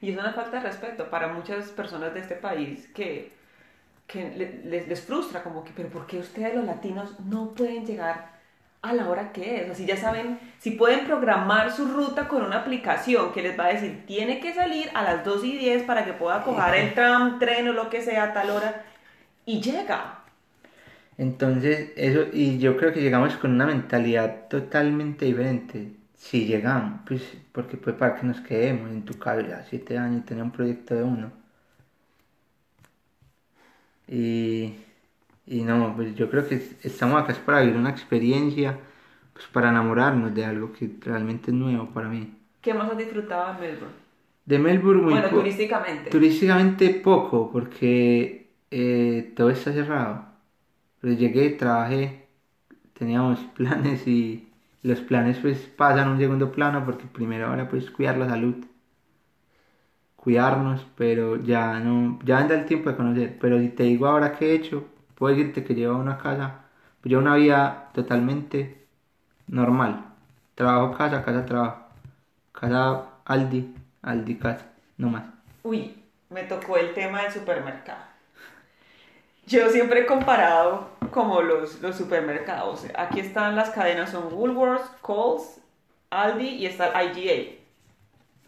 Y es una falta de respeto para muchas personas de este país que, que le- les, les frustra, como que, pero ¿por qué ustedes los latinos no pueden llegar a la hora que es. Así ya saben, si pueden programar su ruta con una aplicación que les va a decir, tiene que salir a las 2 y 10 para que pueda coger el tram, tren o lo que sea a tal hora, y llega. Entonces, eso, y yo creo que llegamos con una mentalidad totalmente diferente. Si llegamos, pues, porque pues para que nos quedemos en tu casa ya siete años y tener un proyecto de uno. Y, y no, pues yo creo que estamos acá es para vivir una experiencia, pues para enamorarnos de algo que realmente es nuevo para mí. ¿Qué más has disfrutado en Melbourne? De Melbourne muy Bueno, turísticamente. Turísticamente poco, porque eh, todo está cerrado. Pero llegué, trabajé, teníamos planes y los planes pues pasan a un segundo plano porque primero ahora pues cuidar la salud, cuidarnos, pero ya no, ya anda el tiempo de conocer. Pero si te digo ahora qué he hecho, puedo decirte que llevo una casa, pues llevo una vida totalmente normal. Trabajo casa, casa, trabajo. Casa Aldi, Aldi casa, no más. Uy, me tocó el tema del supermercado. Yo siempre he comparado como los, los supermercados. Aquí están las cadenas, son Woolworths, Coles, Aldi y está el IGA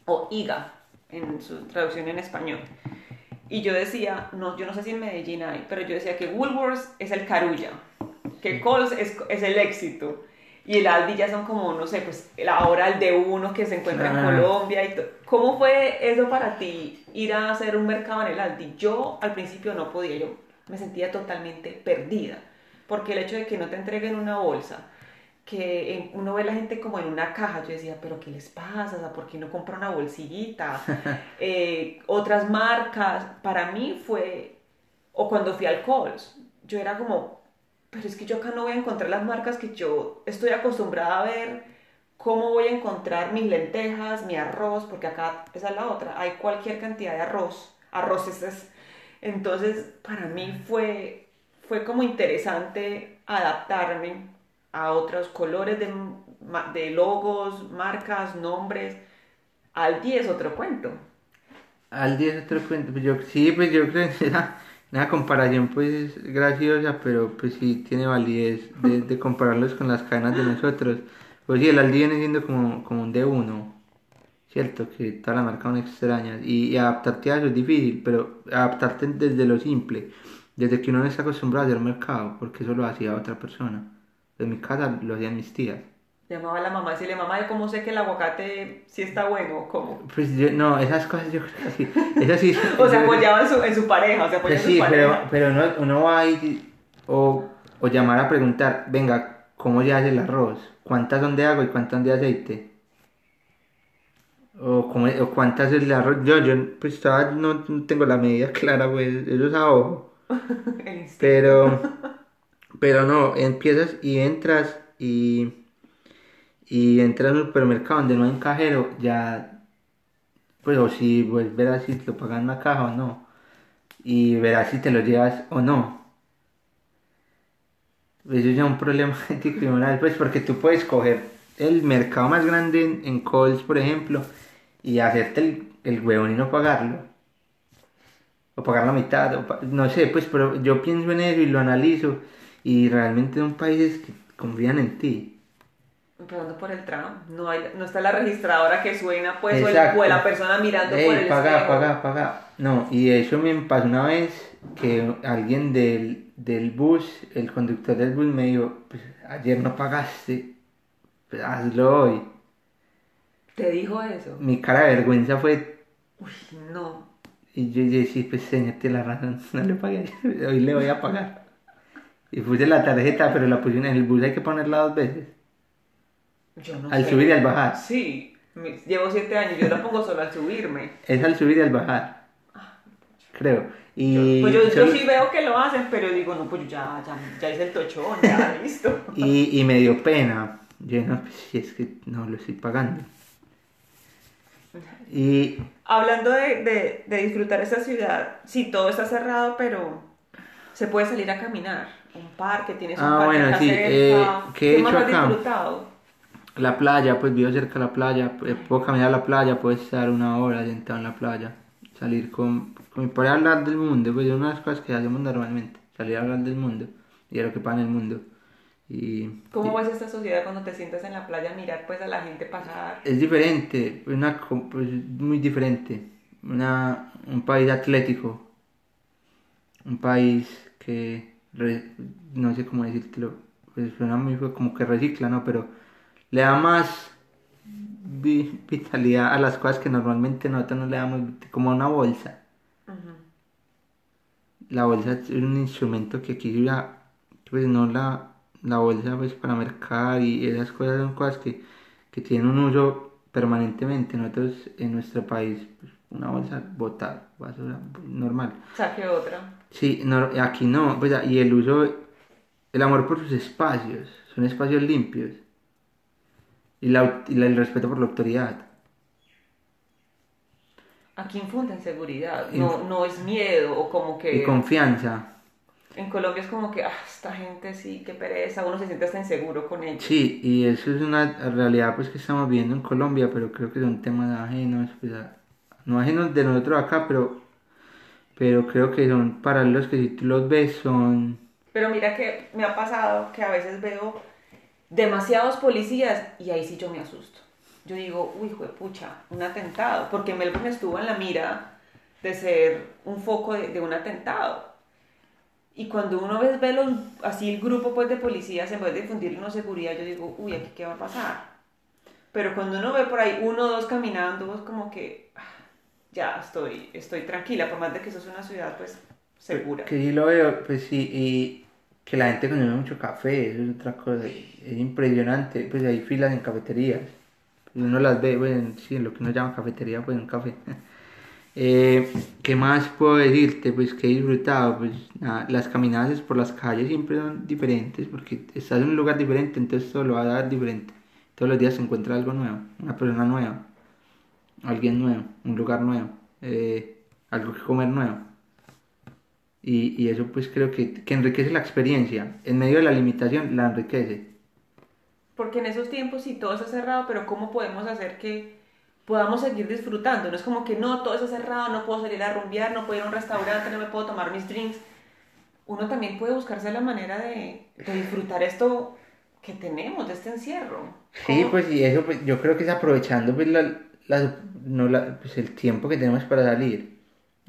o IGA en su traducción en español. Y yo decía, no, yo no sé si en Medellín hay, pero yo decía que Woolworths es el carulla, que Coles es, es el éxito y el Aldi ya son como, no sé, pues ahora el de uno que se encuentra en. Colombia y to- ¿Cómo fue eso para ti, ir a hacer un mercado en el Aldi? Yo al principio no podía, yo me sentía totalmente perdida, porque el hecho de que no te entreguen una bolsa, que uno ve a la gente como en una caja, yo decía, pero ¿qué les pasa? O sea, ¿Por qué no compra una bolsillita? Eh, otras marcas, para mí fue, o cuando fui al Coles, yo era como, pero es que yo acá no voy a encontrar las marcas que yo estoy acostumbrada a ver, cómo voy a encontrar mis lentejas, mi arroz, porque acá esa es la otra, hay cualquier cantidad de arroz, arroces es. Entonces, para mí fue, fue como interesante adaptarme a otros colores de, de logos, marcas, nombres. Aldi es otro cuento. Aldi es otro cuento. Pues yo, sí, pues yo creo que esa, esa comparación pues es graciosa, pero pues sí tiene validez de, de compararlos con las cadenas de nosotros. Pues sí, el Aldi viene siendo como, como un D1, ¿cierto? Que todas las marcas son extrañas y, y adaptarte a eso es difícil, pero adaptarte desde lo simple, desde que uno no está acostumbrado a hacer mercado, porque eso lo hacía otra persona. En mi casa lo hacían mis tías. Llamaba a la mamá y decirle, mamá, ¿yo cómo sé que el aguacate sí está bueno? ¿Cómo? Pues yo, no, esas cosas yo creo que sí. Eso sí. O se eso- apoyaba en su, en su pareja, o se apoyaba Pues en sí, su pero, pareja. pero uno, uno va ahí o, o llamar a preguntar, venga, ¿cómo se hace el arroz? ¿Cuántas son de agua y cuántas son de aceite? O, cómo- o cuántas es arroz. Yo, yo pues todavía no, no tengo la medida clara, pues eso es a ojo. Pero, pero no, empiezas y entras y, y entras a un supermercado donde no hay un cajero, ya, pues o si pues verás si te lo pagan en una caja o no. Y verás si te lo llevas o no. Eso ya es un problema moral, pues porque tú puedes coger el mercado más grande en, en Coles, por ejemplo, y hacerte el, el huevón y no pagarlo o pagar la mitad, o pa- no sé, pues, pero yo pienso en eso y lo analizo y realmente son países que confían en ti. Empezando por el tram, no, hay, no está la registradora que suena, pues, o, el- o la persona mirando Ey, por el paga, espejo. paga, paga. No, y eso me pasó una vez que alguien del, del bus, el conductor del bus me dijo, pues ayer no pagaste, pues hazlo hoy. ¿Te dijo eso? Mi cara de vergüenza fue, Uy, no. y yo dije, sí, pues señor, tiene la razón, no le pagué, hoy le voy a pagar. Y puse la tarjeta, pero la puse en el bus, hay que ponerla dos veces. Yo no Al sé. subir y al bajar. Sí, llevo siete años, yo la pongo solo al subirme. Es al subir y al bajar. Creo. Y, Pues yo, yo sí veo que lo hacen, pero digo, no, pues yo ya, ya, ya hice el tochón, ya, listo. y, y me dio pena. Yo no, pues si es que no lo estoy pagando. Y Hablando de, de, de disfrutar esta ciudad, sí, todo está cerrado, pero se puede salir a caminar. Un parque, tienes un Ah, parque bueno, acá sí, cerca. eh, ¿qué he más hecho has acá? disfrutado? la playa, pues vivo cerca de la playa. eh, Puedo caminar a la playa, puedo estar una hora sentado en la playa. Salir con, con mi a hablar del mundo, pues es una de las cosas que hacemos normalmente. Salir a hablar del mundo y de lo que pasa en el mundo. Y, ¿Cómo ves esta sociedad cuando te sientas en la playa a mirar pues a la gente pasar? Es diferente, una, co- pues, muy diferente. Una, un país atlético, un país que, re- no sé cómo decírtelo, pues suena muy como que recicla, ¿no? Pero le da más vi- vitalidad a las cosas que normalmente nosotros no le damos, como a una bolsa. La bolsa es un instrumento que aquí usa, pues no la, la bolsa pues para mercar y esas cosas son cosas que, que tienen un uso permanentemente. Nosotros en nuestro país, pues, una bolsa botar, basura, pues, normal. Saque otra. Sí, no, aquí no, pues, y el uso, el amor por sus espacios, son espacios limpios. Y, la, y la- el respeto por la autoridad. Aquí infunden seguridad, no, no es miedo o como que Y confianza. En Colombia es como que, ah, esta gente sí, qué pereza, uno se siente hasta inseguro con ellos. Sí, y eso es una realidad pues que estamos viendo en Colombia, pero creo que son temas ajenos, pues, a- no ajenos de nosotros acá, pero, pero creo que son paralelos que si tú los ves son... Pero mira que me ha pasado que a veces veo demasiados policías y ahí sí yo me asusto. Yo digo, uy, pucha, un atentado, porque Melbourne estuvo en la mira de ser un foco de, de un atentado. Y cuando uno ve, ve los, así el grupo pues, de policías, en vez de difundir una seguridad, yo digo, uy, aquí qué va a pasar. Pero cuando uno ve por ahí uno o dos caminando, es como que ah, ya estoy, estoy tranquila, por más de que eso es una ciudad pues segura. Que sí lo veo, pues sí, y que la gente consume mucho café, eso es otra cosa, es impresionante, pues hay filas en cafeterías, uno las ve, bueno, sí, en lo que uno llama cafetería, pues un café. Eh, ¿Qué más puedo decirte? Pues que he disfrutado, pues nada, las caminadas por las calles siempre son diferentes, porque estás en un lugar diferente, entonces todo lo va a dar diferente. Todos los días se encuentra algo nuevo, una persona nueva, alguien nuevo, un lugar nuevo, eh, algo que comer nuevo. Y, y eso pues creo que, que enriquece la experiencia. En medio de la limitación la enriquece. Porque en esos tiempos sí todo está cerrado, pero ¿cómo podemos hacer que podamos seguir disfrutando? No es como que no, todo está cerrado, no puedo salir a rumbear, no puedo ir a un restaurante, no me puedo tomar mis drinks. Uno también puede buscarse la manera de, de disfrutar esto que tenemos, de este encierro. Sí, ¿Cómo? pues y eso pues, yo creo que es aprovechando pues, la, la- no, la- pues, el tiempo que tenemos para salir.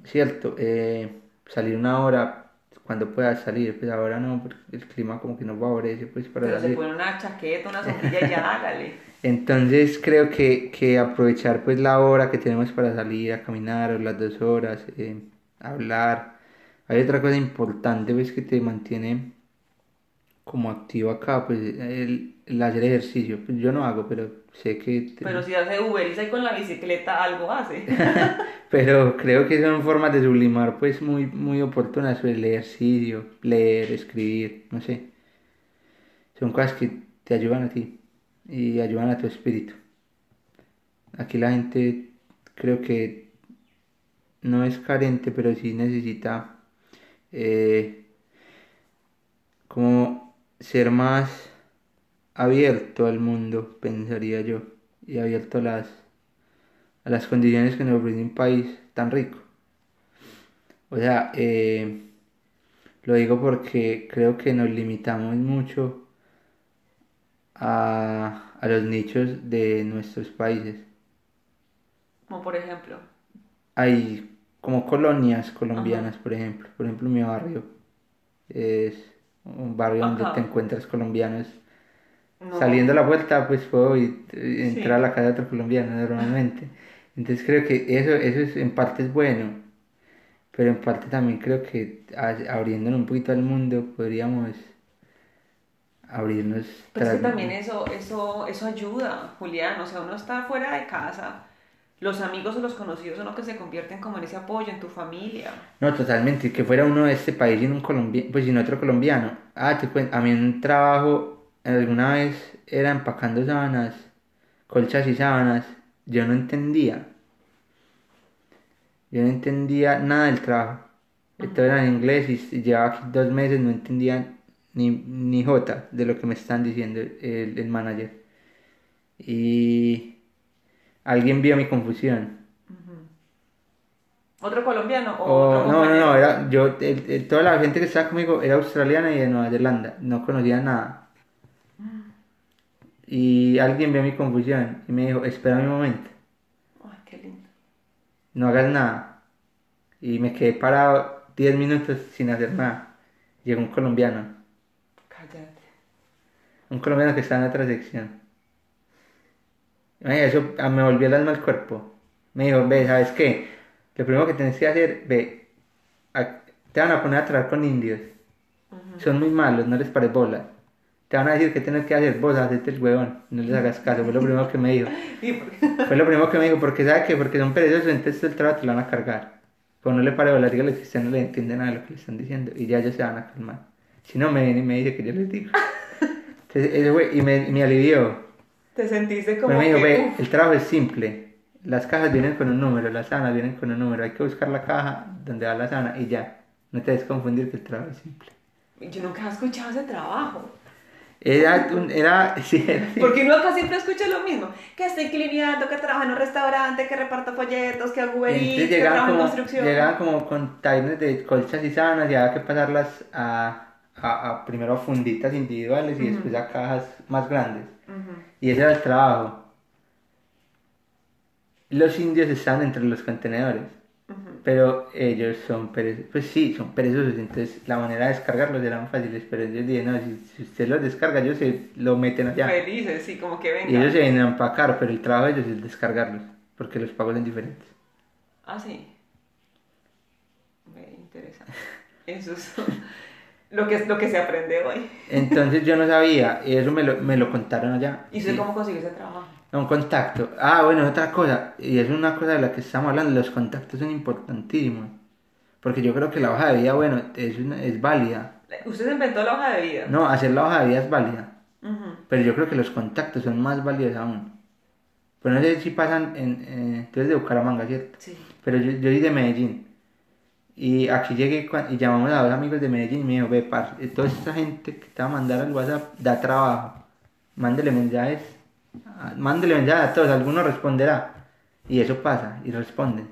¿Cierto? Eh, salir una hora cuando puedas salir, pues ahora no, porque el clima como que no favorece pues para Pero se salir. pone una chaqueta, una sombrilla y ya, hágale. Entonces creo que, que aprovechar pues la hora que tenemos para salir a caminar o las dos horas, eh, hablar. Hay otra cosa importante pues que te mantiene como activo acá, pues el, el hacer ejercicio. Pues yo no hago, pero sé que... te- Pero si hace Uber y sale con la bicicleta, algo hace. Pero creo que son formas de sublimar pues muy, muy oportunas, pues, el ejercicio, leer, escribir, no sé. Son cosas que te ayudan a ti y ayudan a tu espíritu. Aquí la gente creo que no es carente, pero sí necesita eh, como ser más abierto al mundo, pensaría yo, y abierto a las a las condiciones que nos ofrece un país tan rico. O sea, eh, lo digo porque creo que nos limitamos mucho a, a los nichos de nuestros países. Como por ejemplo. Hay como colonias colombianas, por ejemplo. Por ejemplo, mi barrio es un barrio donde te encuentras colombianos. No. Saliendo a la vuelta, pues puedo ir- eh, entrar Sí. a la casa de otro colombiano normalmente. Entonces creo que eso, eso es, en parte es bueno, pero en parte también creo que abriéndonos un poquito al mundo podríamos abrirnos. Pero es que también eso, eso, eso ayuda, Julián. O sea, uno está fuera de casa. Los amigos o los conocidos son los que se convierten como en ese apoyo en tu familia. No, totalmente, que fuera uno de este país y no un colombiano, pues sin otro colombiano. Ah, te cuento, a mí un trabajo alguna vez era empacando sábanas, colchas y sábanas, yo no entendía. Yo no entendía nada del trabajo. Esto era en inglés y llevaba aquí dos meses, no entendía ni, ni jota de lo que me están diciendo el, el manager. Y alguien vio mi confusión. ¿Otro colombiano o otro no, no, no, era, yo, el- el- toda la gente que estaba conmigo era australiana y de Nueva Zelanda, no conocía nada. y alguien vio mi confusión y me dijo, espera un momento, Ay, qué lindo. no hagas nada. Y me quedé parado 10 minutos sin hacer nada. Llegó un colombiano. Un colombiano que estaba en otra sección. Ay, eso ah, me volvió el alma al cuerpo. Me dijo, ve, ¿sabes qué? Lo primero que tienes que hacer, ve, a- te van a poner a trabajar con indios. Son muy malos, no les pares bola. Te van a decir que tienes que hacer vos, hacerte el huevón, no les hagas caso. Fue lo primero que me dijo. Fue lo primero que me dijo, porque ¿sabes qué? Porque son perezosos, entonces el trabajo te lo van a cargar. Pues no le pare bola, dígale que usted no le entiende nada de lo que le están diciendo y ya ellos se van a calmar. Si no, me viene y me dice que yo les digo. Ese fue- y me, me alivió. Te sentiste como Pero me dijo, que, el trabajo es simple. Las cajas vienen con un número, las sábanas vienen con un número. Hay que buscar la caja donde va la sábana y ya. No te des confundir que el trabajo es simple. yo nunca he escuchado ese trabajo. Era, un- era, sí, era así. Porque uno acá siempre escucha lo mismo. Que estoy clineando, que trabajo en un restaurante, que reparto folletos, que hago Uber Eats, que llegaban trabajo en como, construcción. llegaban como containers de colchas y sábanas y había que pasarlas a, a, a primero a funditas individuales y después a cajas más grandes. Ujú. Y ese era el trabajo. Los indios están entre los contenedores, Ujú. pero ellos son perezosos. Pues sí, son perezosos, entonces la manera de descargarlos era muy fácil. Pero ellos dije, no, si, si usted los descarga, ellos se lo meten allá. Felices, sí, como que venga. Y ellos se vienen a empacar, pero el trabajo de ellos es descargarlos, porque los pagos son diferentes. Ah, sí. Ve, interesante. Eso es lo que, lo que se aprende hoy. Entonces yo no sabía, y eso me lo, me lo contaron allá. ¿Y usted cómo consiguió ese trabajo? Un contacto. Ah, bueno, otra cosa, y es una cosa de la que estamos hablando, los contactos son importantísimos. Porque yo creo que la hoja de vida, bueno, es, una- es válida. Usted se inventó la hoja de vida. No, hacer la hoja de vida es válida. Ujú. Pero yo creo que los contactos son más válidos aún. Pues no sé si pasan en... eh, tú eres de Bucaramanga, ¿cierto? Sí. Pero yo, yo soy de Medellín. Y aquí llegué y llamamos a dos amigos de Medellín y me dijo, ve, par, toda esta gente que te va a mandar al WhatsApp da trabajo. Mándele mensajes. ah, Mándele mensajes a todos, alguno responderá. Y eso pasa, y responden.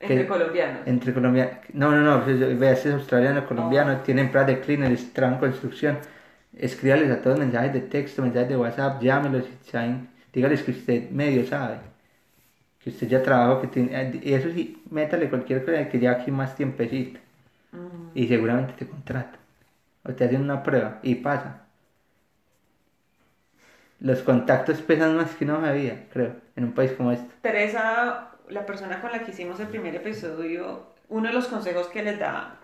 Entre Que- colombianos. Entre colombianos. No, no, no, vea, este es australiano, colombiano, tienen pruebas de cleaners, trabajan en construcción. Escríbales a todos mensajes de texto, mensajes de WhatsApp, llámelos dígales que usted medio sabe. Que usted ya trabajó, que tiene. eh, Y eso sí, métale cualquier cosa que ya aquí más tiempecito. Y seguramente te contratan. O te hacen una prueba y pasa. Los contactos pesan más que una hoja de vida, creo, en un país como este. Teresa, la persona con la que hicimos el primer episodio, uno de los consejos que les da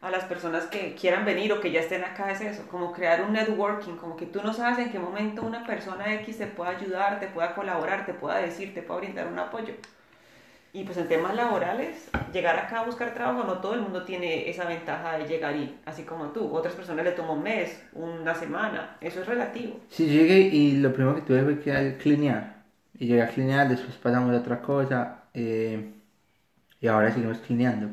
a las personas que quieran venir o que ya estén acá es eso, como crear un networking, como que tú no sabes en qué momento una persona X te pueda ayudar, te pueda colaborar, te pueda decir, te pueda brindar un apoyo. Y pues en temas laborales, llegar acá a buscar trabajo, no todo el mundo tiene esa ventaja de llegar y así como tú. Otras personas le tomó un mes, una semana, eso es relativo. Sí, llegué y lo primero que tuve fue que clinear. Y llegué a clinear, después pasamos a otra cosa. eh, y ahora seguimos clineando.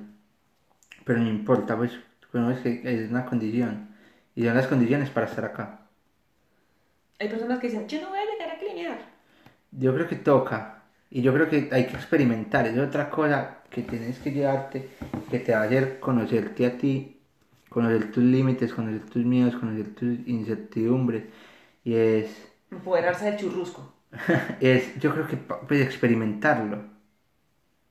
Pero no importa, pues, bueno, es que es una condición. Y son las condiciones para estar acá. Hay personas que dicen, yo no voy a llegar a clinear. Yo creo que toca. Y yo creo que hay que experimentar. Es otra cosa que tienes que llevarte, que te va a hacer conocerte a ti, conocer tus límites, conocer tus miedos, conocer tus incertidumbres. Y es, Empoderarse del churrusco. es yo creo que pues, experimentarlo.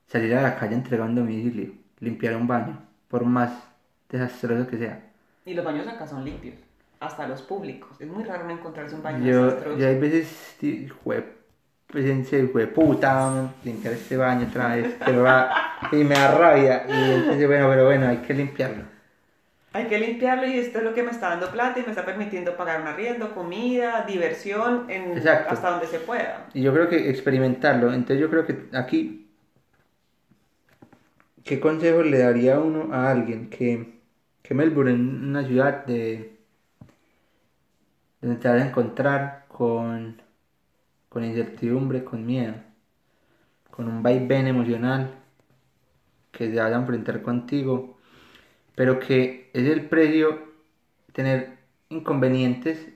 Salir a la calle entregar un domicilio, limpiar un baño, por más desastroso que sea. Y los baños acá son limpios, hasta los públicos. Es muy raro no encontrarse un baño Yo, desastroso. yo hay veces, jue, pues en serio, jue puta, limpiar este baño otra vez, pero va, y me da rabia, y entonces, bueno, pero bueno, hay que limpiarlo. Hay que limpiarlo y esto es lo que me está dando plata y me está permitiendo pagar un arriendo, comida, diversión, en, hasta donde se pueda. Y yo creo que experimentarlo, entonces yo creo que aquí, ¿qué consejo le daría uno a alguien que, que Melbourne es una ciudad de donde te vas a encontrar con, con incertidumbre, con miedo, con un vaivén emocional que se va a enfrentar contigo, pero que es el precio tener inconvenientes,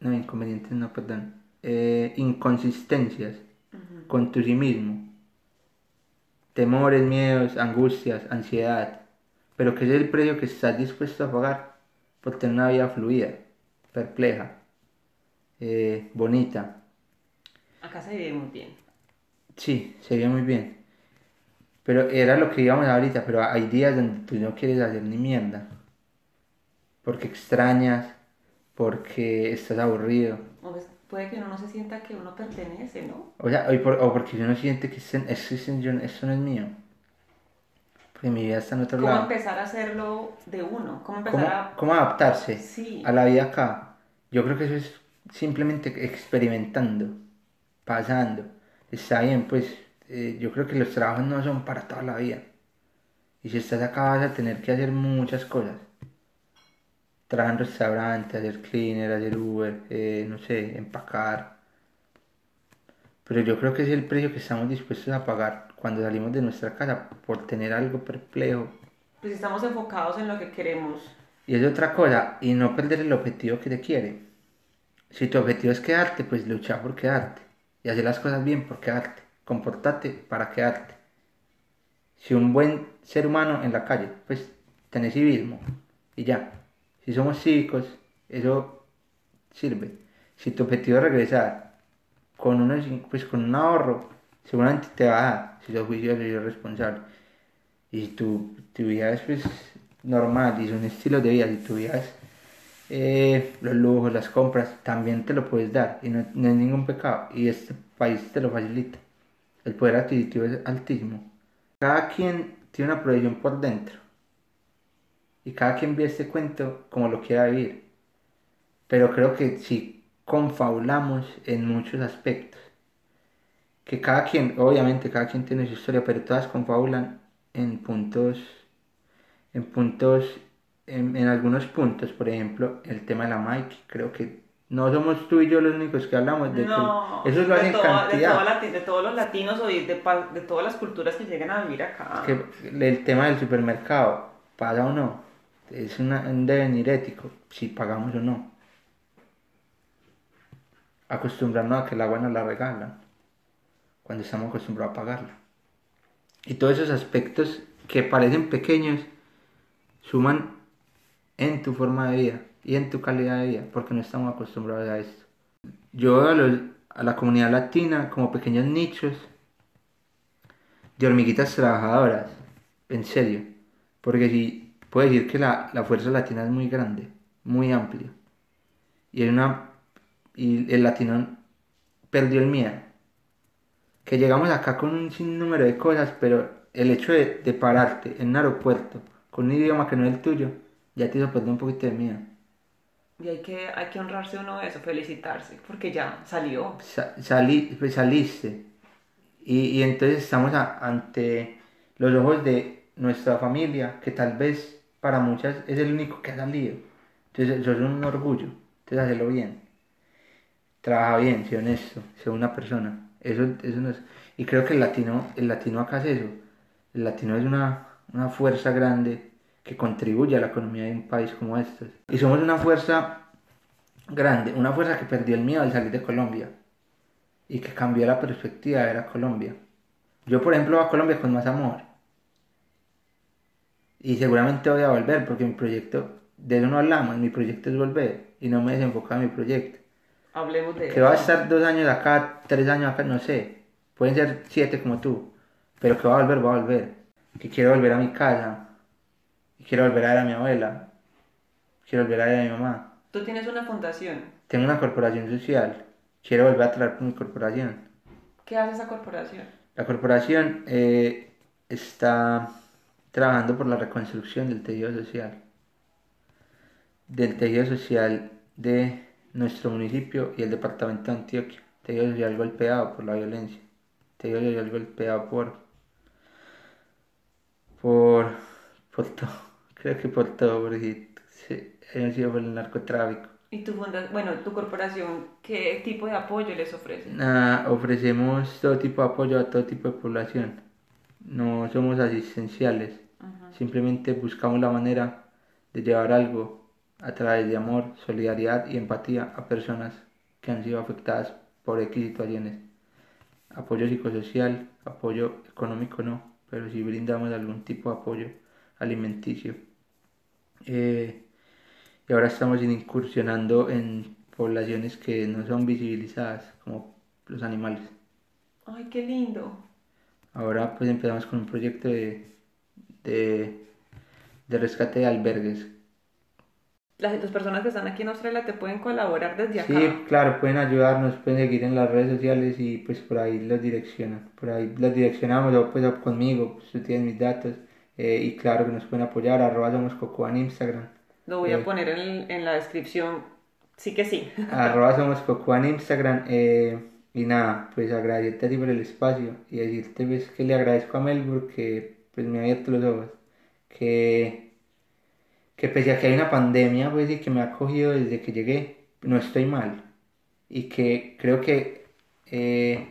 no inconvenientes, no, perdón, eh, inconsistencias con tu sí mismo, temores, miedos, angustias, ansiedad, pero que es el precio que estás dispuesto a pagar por tener una vida fluida, perpleja. eh, bonita. Acá se vive muy bien. Sí, se ve muy bien. Pero era lo que íbamos ahorita, pero hay días donde tú no quieres hacer ni mierda. Porque extrañas, porque estás aburrido. O puede que uno no se sienta que uno pertenece, ¿no? O sea, o, por- o porque uno siente que esto, esto- yo- esto no es mío. Porque mi vida está en otro ¿Cómo lado. empezar a hacerlo de uno? ¿Cómo empezar ¿Cómo, a...? cómo adaptarse Sí. a la vida acá? Yo creo que eso es simplemente experimentando, pasando. Está bien, pues eh, yo creo que los trabajos no son para toda la vida. Y si estás acá vas a tener que hacer muchas cosas. Trabajar en restaurante, hacer cleaner, hacer Uber, eh, no sé, empacar. Pero yo creo que es el precio que estamos dispuestos a pagar cuando salimos de nuestra casa por tener algo perplejo. Pues estamos enfocados en lo que queremos. Y es otra cosa, y no perder el objetivo que te quiere. Si tu objetivo es quedarte, pues lucha por quedarte. Y hacer las cosas bien por quedarte. Comportate para quedarte. Si un buen ser humano en la calle, pues tenés civismo. Y ya. Si somos cívicos, eso sirve. Si tu objetivo es regresar con, unos, pues, con un ahorro, seguramente te va a dar. Si sos juicioso y responsable. Y si tu, tu vida es pues, normal y son estilos de vida, si tu vida es eh, los lujos, las compras, también te lo puedes dar y no, no es ningún pecado. Y este país te lo facilita. El poder adquisitivo es altísimo. Cada quien tiene una proyección por dentro. Y cada quien ve este cuento como lo quiera vivir. Pero creo que si confabulamos en muchos aspectos. Que cada quien, obviamente cada quien tiene su historia, pero todas confabulan en puntos, en puntos, en, en algunos puntos, por ejemplo, el tema de la Mike, creo que no somos tú y yo los únicos que hablamos de no, que eso lo de, hacen de, cantidad. lati- de todos los latinos o de, de de todas las culturas que llegan a vivir acá. que el tema del supermercado, paga o no, es una- un devenir si pagamos o no. Acostumbrarnos a que el agua nos la regalan, cuando estamos acostumbrados a pagarla. Y todos esos aspectos que parecen pequeños suman en tu forma de vida y en tu calidad de vida, porque no estamos acostumbrados a esto. Yo veo a, los- a la comunidad latina como pequeños nichos de hormiguitas trabajadoras, en serio, porque si puedo decir que la, la fuerza latina es muy grande, muy amplia, y, hay una, y el latino perdió el miedo, que llegamos acá con un sinnúmero de cosas, pero el hecho de, de pararte en un aeropuerto con un idioma que no es el tuyo, ya te hizo perder un poquito de miedo. Y hay que, hay que honrarse uno de eso, felicitarse, porque ya salió. Sa- salí, pues saliste. Y, y entonces estamos a- ante los ojos de nuestra familia, que tal vez para muchas es el único que ha salido. Entonces eso es un orgullo. Entonces hacerlo bien. Trabaja bien, sé honesto, sé una persona. Eso, eso no es... Y creo que el latino, el latino acá es eso. El latino es una, una fuerza grande que contribuye a la economía de un país como estos. Y somos una fuerza grande, una fuerza que perdió el miedo al salir de Colombia y que cambió la perspectiva de ver a Colombia. Yo, por ejemplo, a Colombia con más amor. Y seguramente voy a volver porque mi proyecto, de eso no hablamos, mi proyecto es volver y no me he desenfocado en mi proyecto. Hablemos de Que va a estar dos años acá, tres años acá, no sé. Pueden ser siete como tú. Pero que va a volver, va a volver. Que quiero volver a mi casa. Quiero volver a ver a mi abuela. Quiero volver a ver a mi mamá. Tú tienes una fundación. Tengo una corporación social. Quiero volver a trabajar con mi corporación. ¿Qué hace esa corporación? La corporación eh, está trabajando por la reconstrucción del tejido social. Del tejido social de nuestro municipio y el departamento de Antioquia. Tejido social golpeado por la violencia. Tejido social golpeado por. por. por todo. Creo que por todo, porque sí, hemos sido por el narcotráfico. ¿Y tu fundación, bueno, tu corporación, qué tipo de apoyo les ofrece? Ah, ofrecemos todo tipo de apoyo a todo tipo de población. No somos asistenciales. Ajá. Simplemente buscamos la manera de llevar algo a través de amor, solidaridad y empatía a personas que han sido afectadas por X situaciones. Apoyo psicosocial, apoyo económico no, pero sí brindamos algún tipo de apoyo alimenticio. Eh, y ahora estamos incursionando en poblaciones que no son visibilizadas, como los animales. Ay, qué lindo. Ahora pues empezamos con un proyecto de, de, de rescate de albergues. Las, las personas que están aquí en Australia te pueden colaborar desde acá. Sí, claro, pueden ayudarnos, pueden seguir en las redes sociales y pues por ahí los direccionan. Por ahí los direccionamos o pues conmigo, pues tú tienes mis datos. eh, y claro que nos pueden apoyar, arroba somos cocoa en Instagram. Lo voy Eh. a poner en, en la descripción. Sí que sí. arroba somos cocoa en Instagram. eh, y nada, pues agradecerte a ti por el espacio y decirte pues, que le agradezco a Melbourne que pues me ha abierto los ojos. Que, que pese a que hay una pandemia, pues y que me ha cogido desde que llegué, no estoy mal. Y que creo que, eh,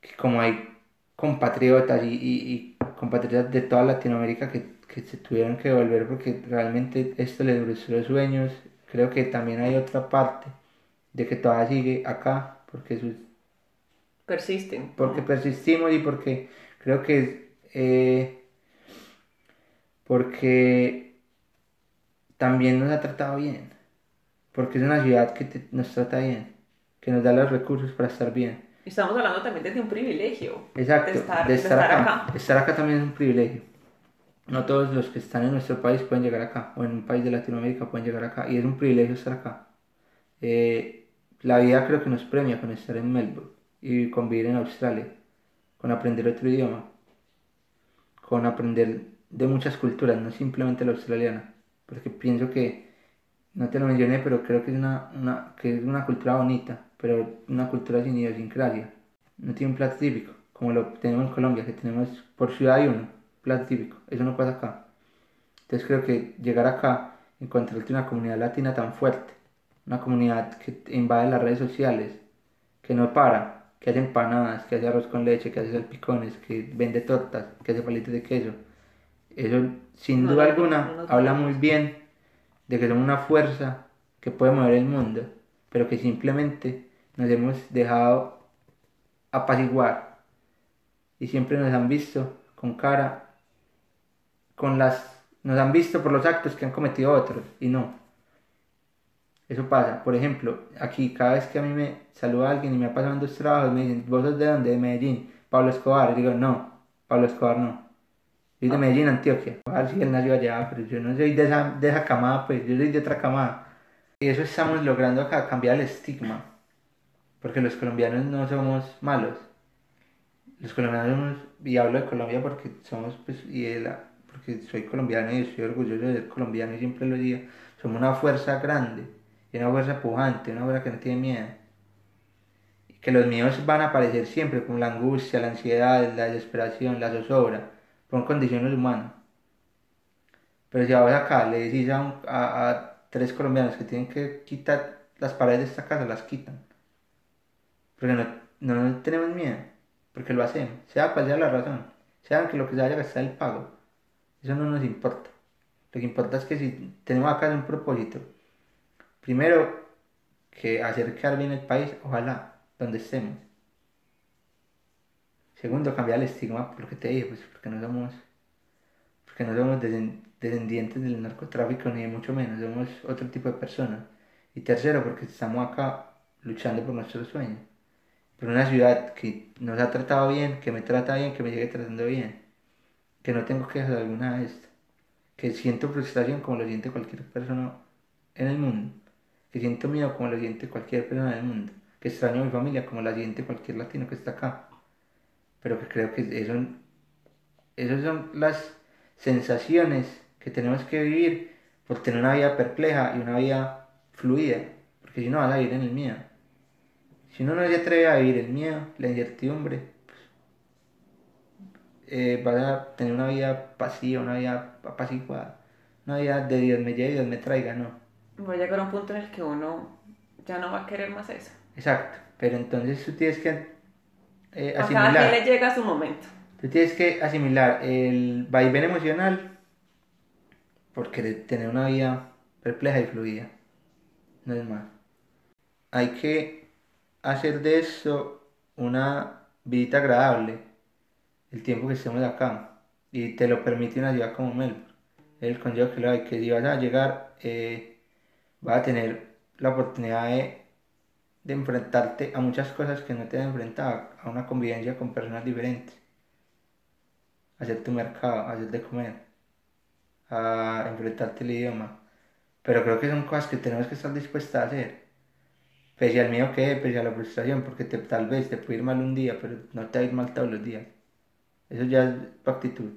que como hay compatriotas y, y- y compatriotas de toda Latinoamérica que, que se tuvieron que volver porque realmente esto les destruyó los sueños, creo que también hay otra parte de que todavía sigue acá, porque sus Persisten. porque persistimos y porque creo que eh, porque también nos ha tratado bien porque es una ciudad que te- nos trata bien que nos da los recursos para estar bien Estamos hablando también desde un privilegio. exacto De estar, de de estar estar acá. acá. estar acá también es un privilegio no todos los que están en nuestro país pueden llegar acá o en un país de Latinoamérica pueden llegar acá y es un privilegio estar acá Eh, la vida creo que nos premia con estar en Melbourne y con vivir en Australia, con aprender otro idioma, con aprender de muchas culturas, no simplemente la australiana, porque pienso que, no te lo mencioné, pero creo que es una, una, que es una cultura bonita, pero una cultura sin idiosincrasia, no tiene un plato típico, como lo tenemos en Colombia, que tenemos por ciudad hay uno, plato típico, eso no pasa acá. Entonces creo que llegar acá, encontrarte una comunidad latina tan fuerte, una comunidad que invade las redes sociales, que no para, que hace empanadas, que hace arroz con leche, que hace salpicones, que vende tortas, que hace palitos de queso. Eso, sin duda alguna, habla muy bien de que somos una fuerza que puede mover el mundo, pero que simplemente nos hemos dejado apaciguar y siempre nos han visto con cara, con las, nos han visto por los actos que han cometido otros y no. Eso pasa. Por ejemplo, aquí cada vez que a mí me saluda alguien y me ha pasado en dos trabajos, me dicen, ¿vos sos de dónde? De Medellín. Pablo Escobar. Y digo, no, Pablo Escobar no. Soy de Medellín, Antioquia. Ver si él nació allá, pero yo no soy de esa, de esa camada, pues yo soy de otra camada. Y eso estamos logrando acá, cambiar el estigma. Porque los colombianos no somos malos. Los colombianos somos, y hablo de Colombia porque somos, pues, y de la, porque soy colombiano y estoy orgulloso de ser colombiano y siempre lo digo, somos una fuerza grande, y una fuerza pujante, una fuerza que no tiene miedo. Y que los miedos van a aparecer siempre, como la angustia, la ansiedad, la desesperación, la zozobra, son condiciones humanas. Pero si ahora acá le decís a, un- a, a tres colombianos que tienen que quitar las paredes de esta casa, las quitan. Porque no, no, tenemos miedo, porque lo hacemos, sea cual sea la razón, sea que lo que se vaya a gastar el pago, eso no nos importa. Lo que importa es que si tenemos acá un propósito, primero que hacer quedar bien el país, ojalá, donde estemos. Segundo, cambiar el estigma, por te dije, pues porque no somos, porque no somos descendientes del narcotráfico ni mucho menos, somos otro tipo de personas. Y tercero, porque estamos acá luchando por nuestros sueños por una ciudad que nos ha tratado bien, que me trata bien, que me sigue tratando bien, que no tengo quejas alguna de esto, que siento frustración como lo siente cualquier persona en el mundo, que siento miedo como lo siente cualquier persona en el mundo, que extraño a mi familia como la siente cualquier latino que está acá, pero que creo que eso, esas son las sensaciones que tenemos que vivir por tener una vida perpleja y una vida fluida, porque si no vas a vivir en el miedo. Si uno no se atreve a vivir el miedo, la incertidumbre, pues, eh, vas a tener una vida pasiva, una vida apaciguada, una vida de Dios me lleve y Dios me traiga, no. Va a llegar a un punto en el que uno ya no va a querer más eso. Exacto, pero entonces tú tienes que eh, A cada quien asimilar, le llega su momento. tú tienes que asimilar el vaivén emocional por querer tener una vida perpleja y fluida, no es más. Hay que hacer de esto una vida agradable el tiempo que estemos acá y te lo permite una ciudad como Melbourne. El consejo que le doy que si vas a llegar eh, vas a tener la oportunidad de, de enfrentarte a muchas cosas que no te han enfrentado, a una convivencia con personas diferentes, a hacer tu mercado, a hacer de comer, a enfrentarte al idioma. Pero creo que son cosas que tenemos que estar dispuestas a hacer. Pese al miedo que pese a la frustración, porque te, tal vez te puede ir mal un día, pero no te va a ir mal todos los días. Eso ya es tu actitud.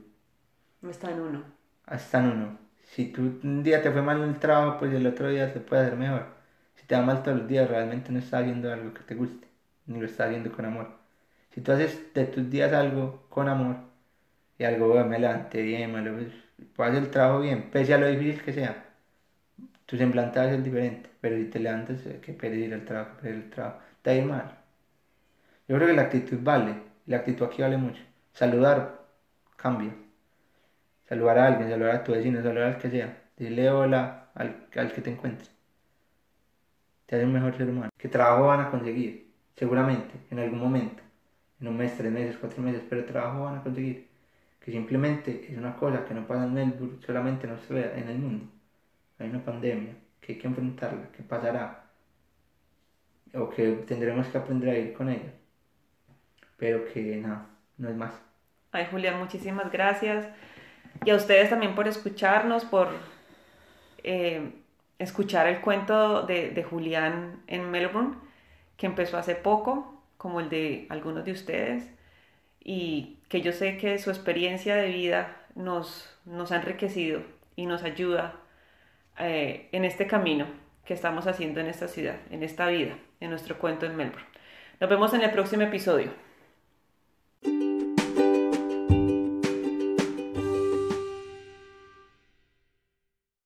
No está en uno. Hasta en uno. Si tú un día te fue mal en el trabajo, pues el otro día te puede hacer mejor. Si te va mal todos los días, realmente no estás haciendo algo que te guste, ni lo estás haciendo con amor. Si tú haces de tus días algo con amor, y algo, "Bueno, me levanté bien, me lo, puedo hacer el trabajo bien, pese a lo difícil que sea, tu semblante va a ser diferente. Pero si te levantas, eh, que perder al trabajo, perder el trabajo, te va mal. Yo creo que la actitud vale, la actitud aquí vale mucho. Saludar cambia. Saludar a alguien, saludar a tu vecino, saludar al que sea. Dile hola al, al que te encuentres. Te hace un mejor ser humano. ¿Qué trabajo van a conseguir? Seguramente, en algún momento. En un mes, tres meses, cuatro meses, pero trabajo van a conseguir. Que simplemente es una cosa que no pasa en Melbourne, solamente en Australia, en el mundo. Hay una pandemia que hay que enfrentarla, que pasará. O que tendremos que aprender a ir con ella. Pero que nada, no es más. Ay, Julián, muchísimas gracias. Y a ustedes también por escucharnos, por eh, escuchar el cuento de, Julián en Melbourne, que empezó hace poco, como el de algunos de ustedes, y que yo sé que su experiencia de vida nos, nos ha enriquecido y nos ayuda eh, en este camino que estamos haciendo en esta ciudad, en esta vida, en nuestro cuento en Melbourne. Nos vemos en el próximo episodio.